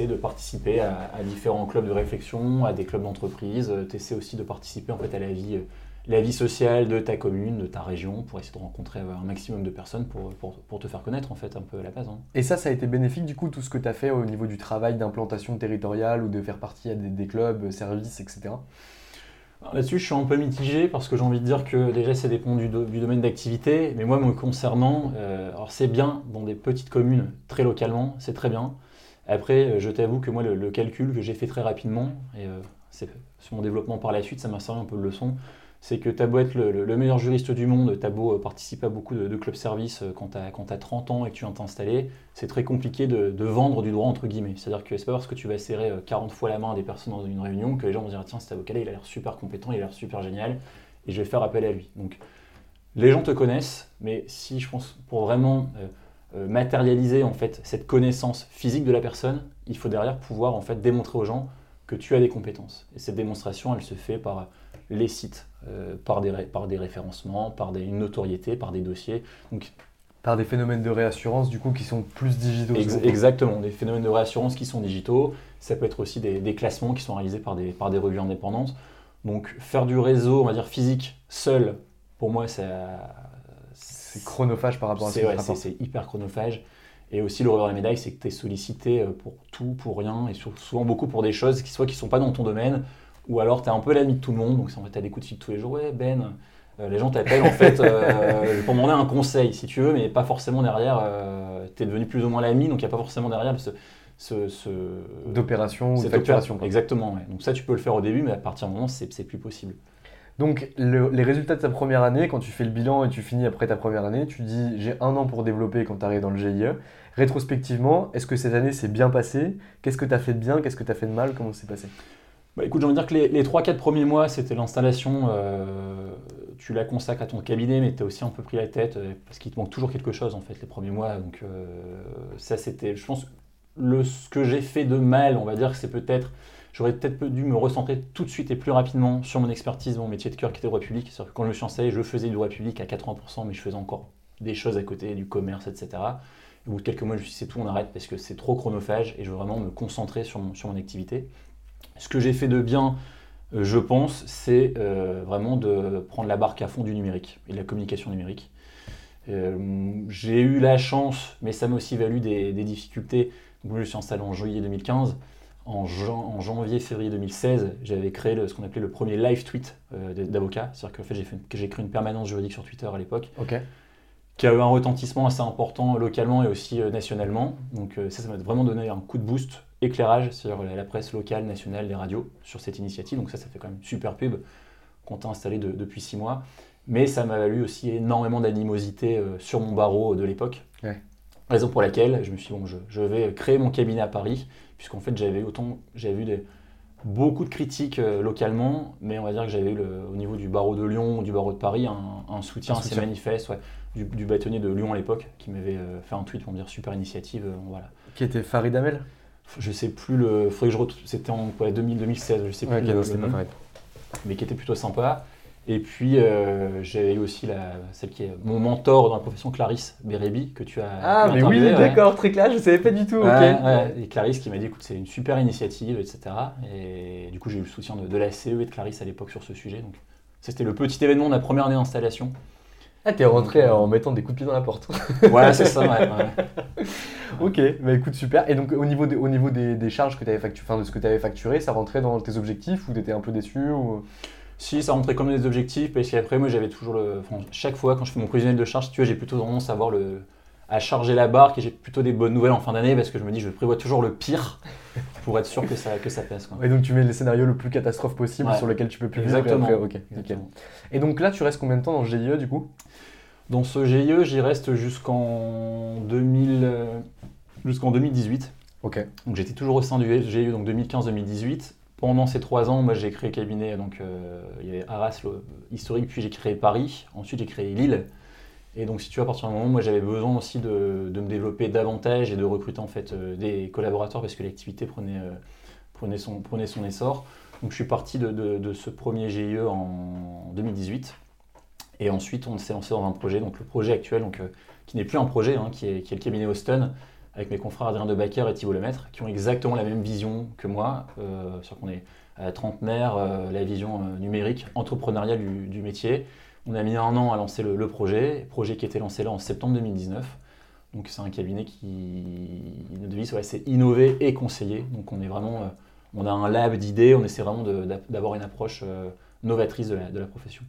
de participer à, différents clubs de réflexion, à des clubs d'entreprise. Tu essaies aussi de participer en fait, à la vie la vie sociale de ta commune, de ta région, pour essayer de rencontrer un maximum de personnes pour, pour, te faire connaître en fait un peu à la base. Hein. Et ça, ça a été bénéfique du coup, tout ce que tu as fait au niveau du travail d'implantation territoriale ou de faire partie à des, clubs, services, etc. Là-dessus, je suis un peu mitigé parce que j'ai envie de dire que déjà, ça dépend du, du domaine d'activité. Mais moi, me concernant, euh, alors c'est bien dans des petites communes, très localement, c'est très bien. Après, euh, je t'avoue que moi, le, calcul que j'ai fait très rapidement, et euh, c'est sur mon développement par la suite, ça m'a servi un peu de leçon c'est que tu as beau être le, meilleur juriste du monde, tu as beau euh, participer à beaucoup de, clubs services euh, quand tu as, 30 ans et que tu viens t'installer, c'est très compliqué de, vendre du droit entre guillemets. C'est-à-dire que c'est pas parce que tu vas serrer 40 euh, fois la main à des personnes dans une réunion que les gens vont dire tiens cet avocat-là il a l'air super compétent, il a l'air super génial et je vais faire appel à lui. Donc les gens te connaissent, mais si je pense pour vraiment matérialiser en fait cette connaissance physique de la personne, il faut derrière pouvoir en fait démontrer aux gens que tu as des compétences. Et cette démonstration, elle se fait par les sites, euh, par, des par des référencements, par des, une notoriété, par des dossiers. Donc, par des phénomènes de réassurance du coup qui sont plus digitaux. exactement, des phénomènes de réassurance qui sont digitaux. Ça peut être aussi des, classements qui sont réalisés par des, par des revues indépendantes. Donc faire du réseau, on va dire physique, seul, pour moi, c'est... C'est chronophage par rapport à ça. c'est hyper chronophage. Et aussi, le revers de la médaille, c'est que tu es sollicité euh, pour tout, pour rien, et souvent beaucoup pour des choses qui soit qui ne sont pas dans ton domaine, ou alors tu es un peu l'ami de tout le monde, donc en fait, tu as des coups de fil tous les jours. Ouais, Ben, euh, les gens t'appellent en fait euh, pour demander un conseil, si tu veux, mais pas forcément derrière. tu es devenu plus ou moins l'ami, donc il n'y a pas forcément derrière ce. ce, D'opération ou facturation. Exactement. Donc ça, tu peux le faire au début, mais à partir d'un moment, c'est plus possible. Donc les résultats de ta première année, quand tu fais le bilan et tu finis après ta première année, tu dis j'ai un an pour développer quand tu arrives dans le GIE. Rétrospectivement, est-ce que cette année s'est bien passée Qu'est-ce que tu as fait de bien? Qu'est-ce que tu as fait de mal? Comment c'est passé? Bah, écoute, j'ai envie de dire que les, les 3-4 premiers mois, c'était l'installation. Euh, tu la consacres à ton cabinet, mais tu as aussi un peu pris la tête euh, parce qu'il te manque toujours quelque chose en fait les premiers mois. Donc euh, ça, c'était, je pense, le, ce que j'ai fait de mal, on va dire que c'est peut-être, j'aurais peut-être dû me recentrer tout de suite et plus rapidement sur mon expertise, mon métier de cœur qui était droit public. C'est-à-dire que quand je me suis installé, je faisais du droit public à 80%, mais je faisais encore des choses à côté, du commerce, etc. au bout de quelques mois, je me suis dit c'est tout, on arrête parce que c'est trop chronophage et je veux vraiment me concentrer sur sur mon activité. Ce que j'ai fait de bien, euh, je pense, c'est euh, vraiment de prendre la barque à fond du numérique et de la communication numérique. Euh, j'ai eu la chance, mais ça m'a aussi valu des, difficultés. Donc, je suis installé en juillet 2015. En, janvier, février 2016, j'avais créé ce qu'on appelait le premier live tweet d'avocat. C'est-à-dire que fait, j'ai créé une permanence juridique sur Twitter à l'époque. Qui a eu un retentissement assez important localement et aussi nationalement. Donc ça, ça m'a vraiment donné un coup de boost éclairage sur la presse locale, nationale, les radios sur cette initiative. Donc ça, ça fait quand même super pub qu'on a installé depuis six mois. Mais ça m'a valu aussi énormément d'animosité euh, sur mon barreau de l'époque. Raison pour laquelle je me suis dit, bon, je, vais créer mon cabinet à Paris, puisqu'en fait j'avais autant, j'avais vu beaucoup de critiques euh, localement, mais on va dire que j'avais eu au niveau du barreau de Lyon, du barreau de Paris, un, soutien assez manifeste, du, bâtonnier de Lyon à l'époque, qui m'avait euh, fait un tweet pour me dire super initiative, voilà. Qui était Farid Amel? Je sais plus le. Faudrait que je retrouve. C'était en 2016, je sais plus le, nom, mais qui était plutôt sympa. Et puis euh, j'avais aussi la, celle qui est mon mentor dans la profession, Clarisse Bérébi, que tu as. Ah, mais oui, d'accord, très clair, je savais pas du tout. Et Clarisse qui m'a dit écoute, c'est une super initiative, etc. Et du coup, j'ai eu le soutien de, la CE et de Clarisse à l'époque sur ce sujet. Donc, c'était le petit événement de la première année d'installation. Ah, t'es rentré en mettant des coups de pied dans la porte. ouais, c'est ça, ouais. ok, bah écoute, super. Et donc, au niveau, au niveau des, charges que tu avais facturées, de ce que tu avais facturé, ça rentrait dans tes objectifs ou t'étais un peu déçu ou... Si, ça rentrait comme des objectifs, parce qu'après, moi, j'avais toujours le. chaque fois, quand je fais mon prévisionnel de charge, tu vois, j'ai plutôt tendance à avoir le à charger la barque et j'ai plutôt des bonnes nouvelles en fin d'année parce que je me dis je prévois toujours le pire pour être sûr que ça, que ça pèse. Et donc tu mets les scénarios le plus catastrophe possible sur lequel tu peux plus Exactement. Après, Et donc là tu restes combien de temps dans le GIE du coup? Dans ce GIE j'y reste jusqu'en 2000 jusqu'en 2018. Ok. Donc j'étais toujours au sein du GIE donc 2015-2018. Pendant ces trois ans, moi j'ai créé cabinet, donc euh, il y avait Arras historique, puis j'ai créé Paris, ensuite j'ai créé Lille. Et donc, si tu vois, à partir du moment où moi j'avais besoin aussi de, me développer davantage et de recruter en fait euh, des collaborateurs parce que l'activité prenait, euh, prenait, son, prenait son essor. Donc, je suis parti de, ce premier GIE en 2018. Et ensuite, on s'est lancé dans un projet, donc le projet actuel, donc, euh, qui n'est plus un projet, hein, qui, est, le cabinet Austin, avec mes confrères Adrien Debacker et Thibault Lemaître, qui ont exactement la même vision que moi, sur qu'on est à trentenaire, la vision numérique, entrepreneuriale du métier. On a mis un an à lancer le, projet, projet qui était lancé là en septembre 2019. Donc c'est un cabinet qui, notre devise, c'est innover et conseiller. Donc on est vraiment, euh, on a un lab d'idées, on essaie vraiment d'avoir une approche euh, novatrice de la, profession.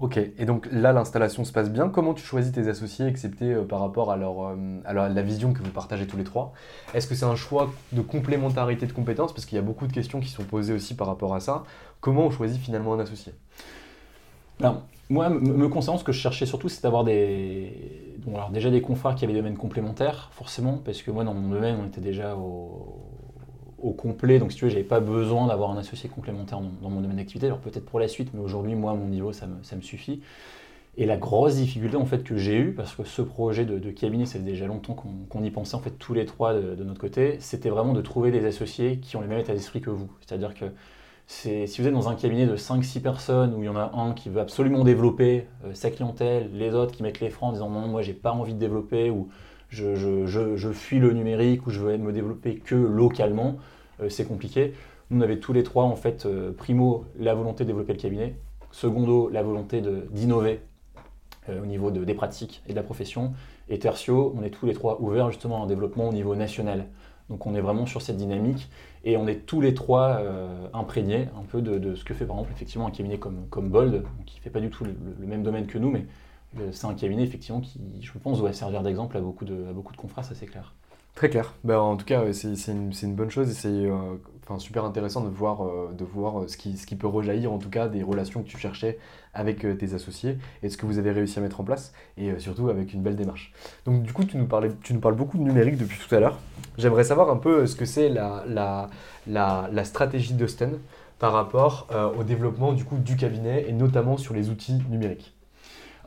Ok, et donc là l'installation se passe bien. Comment tu choisis tes associés, excepté euh, par rapport à, leur, à, la vision que vous partagez tous les trois? Est-ce que c'est un choix de complémentarité de compétences? Parce qu'il y a beaucoup de questions qui sont posées aussi par rapport à ça. Comment on choisit finalement un associé? Ben, moi, me concernant, ce que je cherchais surtout, c'est d'avoir des. Alors déjà des confrères qui avaient des domaines complémentaires, forcément, parce que moi, dans mon domaine, on était déjà au, complet. Donc, si tu veux, j'avais pas besoin d'avoir un associé complémentaire dans, mon domaine d'activité. Alors, peut-être pour la suite, mais aujourd'hui, moi, mon niveau, ça me, suffit. Et la grosse difficulté, en fait, que j'ai eue, parce que ce projet de, cabinet, c'est déjà longtemps qu'on y pensait, en fait, tous les trois de, notre côté, c'était vraiment de trouver des associés qui ont le même état d'esprit que vous. C'est-à-dire que si vous êtes dans un cabinet de 5-6 personnes où il y en a un qui veut absolument développer euh, sa clientèle, les autres qui mettent les freins en disant non, moi j'ai pas envie de développer ou je, fuis le numérique ou je veux me développer que localement, euh, c'est compliqué. Nous on avait tous les trois en fait, euh, primo, la volonté de développer le cabinet, secondo, la volonté d'innover au niveau des pratiques et de la profession, et tertio, on est tous les trois ouverts justement à un développement au niveau national. Donc on est vraiment sur cette dynamique et on est tous les trois euh, imprégnés un peu de, ce que fait par exemple effectivement un cabinet comme, Bold, qui ne fait pas du tout le, même domaine que nous, mais euh, c'est un cabinet effectivement qui, je pense, doit servir d'exemple à beaucoup de, à beaucoup de confrères, ça c'est clair. Très clair. Ben, en tout cas, c'est une, une, bonne chose et c'est enfin, super intéressant de voir, de voir ce, qui, ce qui peut rejaillir en tout cas des relations que tu cherchais avec tes associés et ce que vous avez réussi à mettre en place et surtout avec une belle démarche. Donc du coup, tu nous, parlais, tu nous parles beaucoup de numérique depuis tout à l'heure. J'aimerais savoir un peu ce que c'est la, la, la, la stratégie d'Austen par rapport euh, au développement du, coup, du cabinet et notamment sur les outils numériques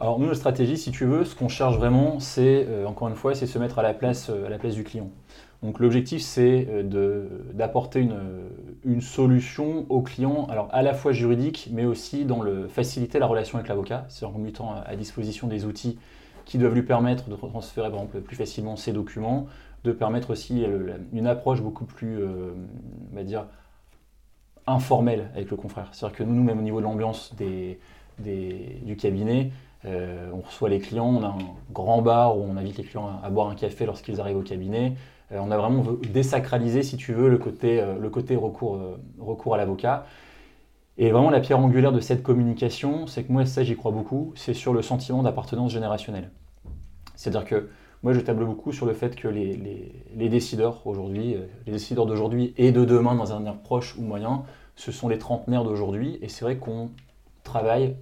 Alors nous, la stratégie, si tu veux, ce qu'on cherche vraiment, c'est, euh, encore une fois, c'est se mettre à la place, euh, à la place du client. Donc l'objectif, c'est d'apporter une, une, solution au client, alors à la fois juridique, mais aussi dans le faciliter la relation avec l'avocat, c'est-à-dire en mettant à disposition des outils qui doivent lui permettre de transférer par exemple, plus facilement ses documents, de permettre aussi une approche beaucoup plus, on va dire, informel avec le confrère. C'est-à-dire que nous, nous, même au niveau de l'ambiance des, du cabinet, euh, on reçoit les clients, on a un grand bar où on invite les clients à, boire un café lorsqu'ils arrivent au cabinet. Euh, on a vraiment désacralisé, si tu veux, le côté, euh, recours, à l'avocat. Et vraiment, la pierre angulaire de cette communication, c'est que moi, ça, j'y crois beaucoup, c'est sur le sentiment d'appartenance générationnelle. C'est-à-dire que moi, je table beaucoup sur le fait que les, les, décideurs aujourd'hui, les décideurs d'aujourd'hui et de demain dans un avenir proche ou moyen, ce sont les trentenaires d'aujourd'hui. Et c'est vrai qu'on travaille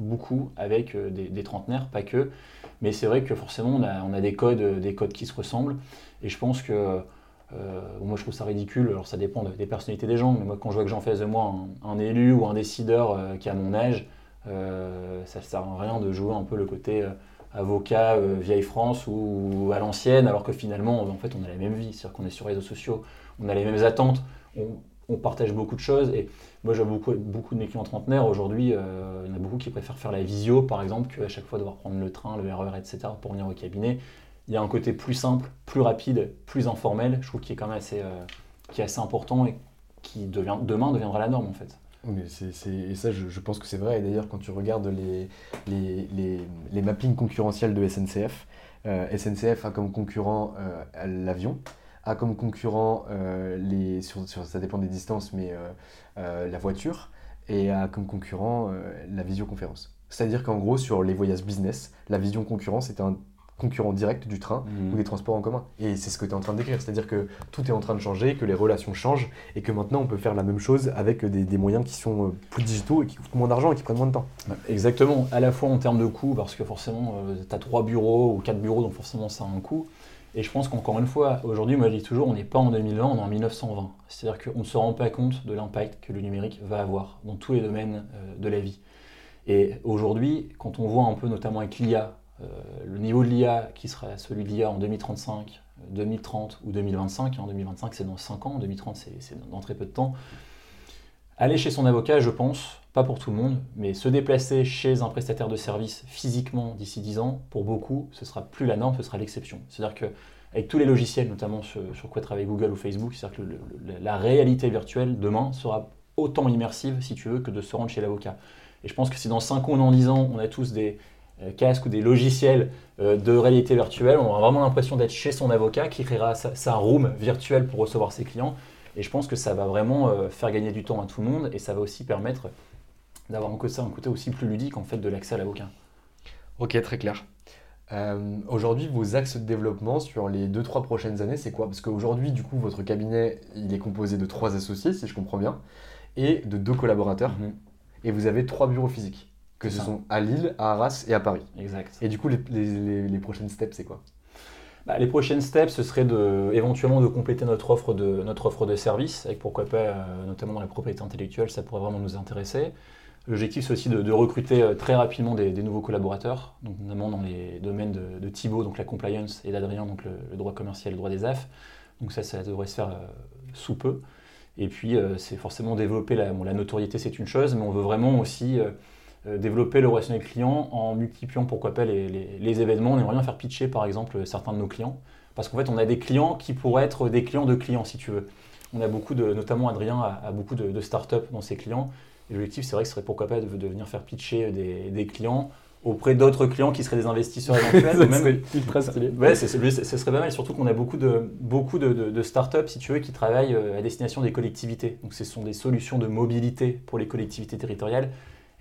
beaucoup avec euh, des, trentenaires, pas que. Mais c'est vrai que forcément, on a, des, codes, des codes qui se ressemblent. Et je pense que, euh, moi je trouve ça ridicule, alors ça dépend des personnalités des gens, mais moi quand je vois que j'en fais de moi un, élu ou un décideur euh, qui a mon âge, ça ne sert à rien de jouer un peu le côté avocat vieille France ou, à l'ancienne, alors que finalement, en fait, on a la même vie. C'est-à-dire qu'on est sur les réseaux sociaux, on a les mêmes attentes. On partage beaucoup de choses. Et moi, j'ai beaucoup, de mes clients trentenaires. Aujourd'hui, euh, il y en a beaucoup qui préfèrent faire la visio, par exemple, qu'à chaque fois devoir prendre le train, le RER, etc., pour venir au cabinet. Il y a un côté plus simple, plus rapide, plus informel, je trouve, qui est quand même assez, euh, qui est important et qui devient, demain deviendra la norme, en fait. Mais et ça, je, pense que c'est vrai. Et d'ailleurs, quand tu regardes les, mappings concurrentiels de SNCF, euh, SNCF a comme concurrent l'avion, a comme concurrent, euh, les, sur, ça dépend des distances, mais euh, euh, la voiture, et a comme concurrent la visioconférence. C'est-à-dire qu'en gros, sur les voyages business, la vision concurrence est un concurrent direct du train mmh. ou des transports en commun. Et c'est ce que tu es en train de décrire, c'est-à-dire que tout est en train de changer, que les relations changent et que maintenant on peut faire la même chose avec des, moyens qui sont plus digitaux et qui coûtent moins d'argent et qui prennent moins de temps. Exactement, à la fois en termes de coût, parce que forcément tu as trois bureaux ou quatre bureaux, donc forcément ça a un coût, et je pense qu'encore une fois, aujourd'hui, moi je dis toujours, on n'est pas en 2020, on est en 1920. C'est-à-dire qu'on ne se rend pas compte de l'impact que le numérique va avoir dans tous les domaines euh, de la vie. Et aujourd'hui, quand on voit un peu notamment avec l'IA, euh, le niveau de l'IA qui sera celui de l'IA en 2035, 2030 ou 2025, en 2025 c'est dans 5 ans, en 2030 c'est dans très peu de temps, aller chez son avocat, je pense, pas pour tout le monde, mais se déplacer chez un prestataire de service physiquement d'ici 10 ans, pour beaucoup, ce sera plus la norme, ce sera l'exception. C'est-à-dire que avec tous les logiciels, notamment sur, quoi travaille Google ou Facebook, c'est-à-dire que la réalité virtuelle demain sera autant immersive, si tu veux, que de se rendre chez l'avocat. Et je pense que si dans 5 ans ou dans 10 ans, on a tous des euh, casques ou des logiciels euh, de réalité virtuelle, on aura vraiment l'impression d'être chez son avocat qui créera sa room virtuelle pour recevoir ses clients. Et je pense que ça va vraiment euh, faire gagner du temps à tout le monde et ça va aussi permettre d'avoir un côté, aussi plus ludique en fait de l'accès à l'avocat. Ok, très clair. Euh, aujourd'hui, vos axes de développement sur les 2-3 prochaines années, c'est quoi? Parce qu'aujourd'hui, du coup, votre cabinet, il est composé de 3 associés, si je comprends bien, et de 2 collaborateurs. Mhm. Et vous avez 3 bureaux physiques, que ce sont à Lille, à Arras et à Paris. Exact. Et du coup, les, les, les prochaines steps, c'est quoi? Bah, les prochaines steps, ce serait de, éventuellement de compléter notre offre de, notre offre de service, avec pourquoi pas, euh, notamment dans la propriété intellectuelle, ça pourrait vraiment nous intéresser. L'objectif, c'est aussi de, recruter euh, très rapidement des, nouveaux collaborateurs, notamment dans les domaines de, Thibaut, donc la compliance, et d'Adrien, donc le, droit commercial, le droit des AF. Donc ça, ça devrait se faire euh, sous peu. Et puis, c'est forcément développer la, notoriété, c'est une chose, mais on veut vraiment aussi développer le relationnel client en multipliant pourquoi pas les, les, événements. On aimerait bien faire pitcher par exemple certains de nos clients. Parce qu'en fait, on a des clients qui pourraient être des clients de clients si tu veux. On a beaucoup de, notamment Adrien a, beaucoup de, de startups dans ses clients. Et l'objectif, c'est vrai que ce serait pourquoi pas de, venir faire pitcher des, des clients auprès d'autres clients qui seraient des investisseurs éventuels. ça même... ultra stylé. Ouais, ce serait pas mal, surtout qu'on a beaucoup de, beaucoup de, de, startups, si tu veux, qui travaillent euh, à destination des collectivités. Donc ce sont des solutions de mobilité pour les collectivités territoriales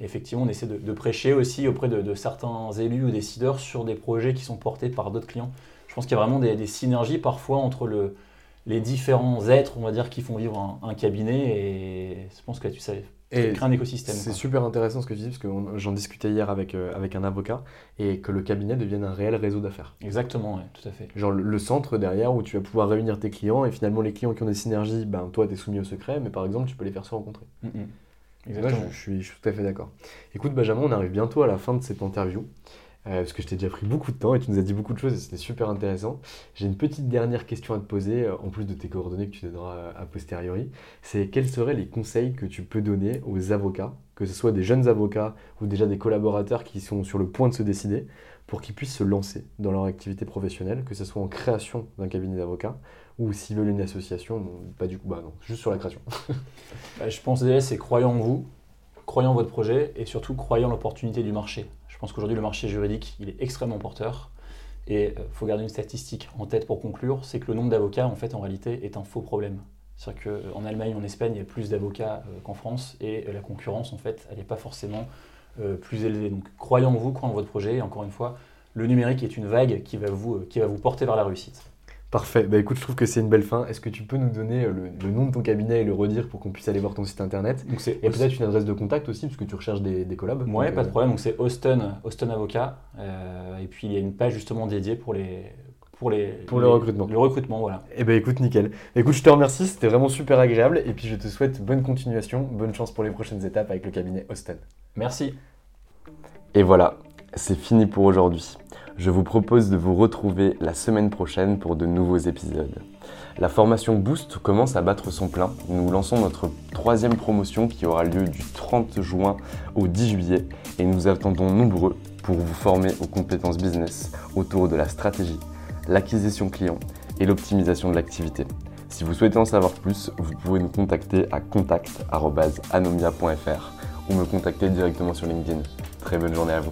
effectivement, on essaie de, prêcher aussi auprès de, certains élus ou décideurs sur des projets qui sont portés par d'autres clients. Je pense qu'il y a vraiment des, des synergies parfois entre le, les différents êtres, on va dire, qui font vivre un, un cabinet. Et je pense que tu sais, Et créer un écosystème. C'est super intéressant ce que tu dis, parce que j'en discutais hier avec, euh, avec un avocat, et que le cabinet devienne un réel réseau d'affaires. Exactement, ouais, tout à fait. Genre le, le centre derrière où tu vas pouvoir réunir tes clients, et finalement les clients qui ont des synergies, ben toi tu es soumis au secret, mais par exemple tu peux les faire se rencontrer. Mm, Ouais, Exactement. je, je suis, je suis tout à fait d'accord. Écoute Benjamin, on arrive bientôt à la fin de cette interview, euh, parce que je t'ai déjà pris beaucoup de temps et tu nous as dit beaucoup de choses et c'était super intéressant. J'ai une petite dernière question à te poser, euh, en plus de tes coordonnées que tu donneras euh, a posteriori. C'est quels seraient les conseils que tu peux donner aux avocats, que ce soit des jeunes avocats ou déjà des collaborateurs qui sont sur le point de se décider, pour qu'ils puissent se lancer dans leur activité professionnelle, que ce soit en création d'un cabinet d'avocats ou s'ils veulent une association, pas du coup, bah non, juste sur la création. Bah, je pense déjà, c'est croyant en vous, croyant en votre projet et surtout croyant en l'opportunité du marché. Je pense qu'aujourd'hui, le marché juridique, il est extrêmement porteur. Et il faut garder une statistique en tête pour conclure, c'est que le nombre d'avocats, en fait, en réalité, est un faux problème. C'est-à-dire qu'en Allemagne, en Espagne, il y a plus d'avocats euh, qu'en France, et euh, la concurrence, en fait, elle n'est pas forcément euh, plus élevée. Donc, croyez en vous, croyez en votre projet, et encore une fois, le numérique est une vague qui va vous, euh, qui va vous porter vers la réussite. Parfait. Bah écoute, je trouve que c'est une belle fin. Est-ce que tu peux nous donner euh, le, le nom de ton cabinet et le redire pour qu'on puisse aller voir ton site internet Donc, c'est Et peut-être une adresse de contact aussi, parce que tu recherches des, des collabs. Ouais, Donc, pas de problème. Donc c'est Austin, Austin Avocat. Euh, et puis il y a une page justement dédiée pour les pour les Pour le recrutement. Le recrutement, voilà. Eh ben écoute, nickel. Écoute, je te remercie, c'était vraiment super agréable. Et puis je te souhaite bonne continuation, bonne chance pour les prochaines étapes avec le cabinet Austin. Merci. Et voilà, c'est fini pour aujourd'hui. Je vous propose de vous retrouver la semaine prochaine pour de nouveaux épisodes. La formation Boost commence à battre son plein. Nous lançons notre troisième promotion qui aura lieu du 30 juin au 10 juillet et nous attendons nombreux pour vous former aux compétences business autour de la stratégie, l'acquisition client et l'optimisation de l'activité. Si vous souhaitez en savoir plus, vous pouvez nous contacter à contact.anomia.fr ou me contacter directement sur LinkedIn. Très bonne journée à vous.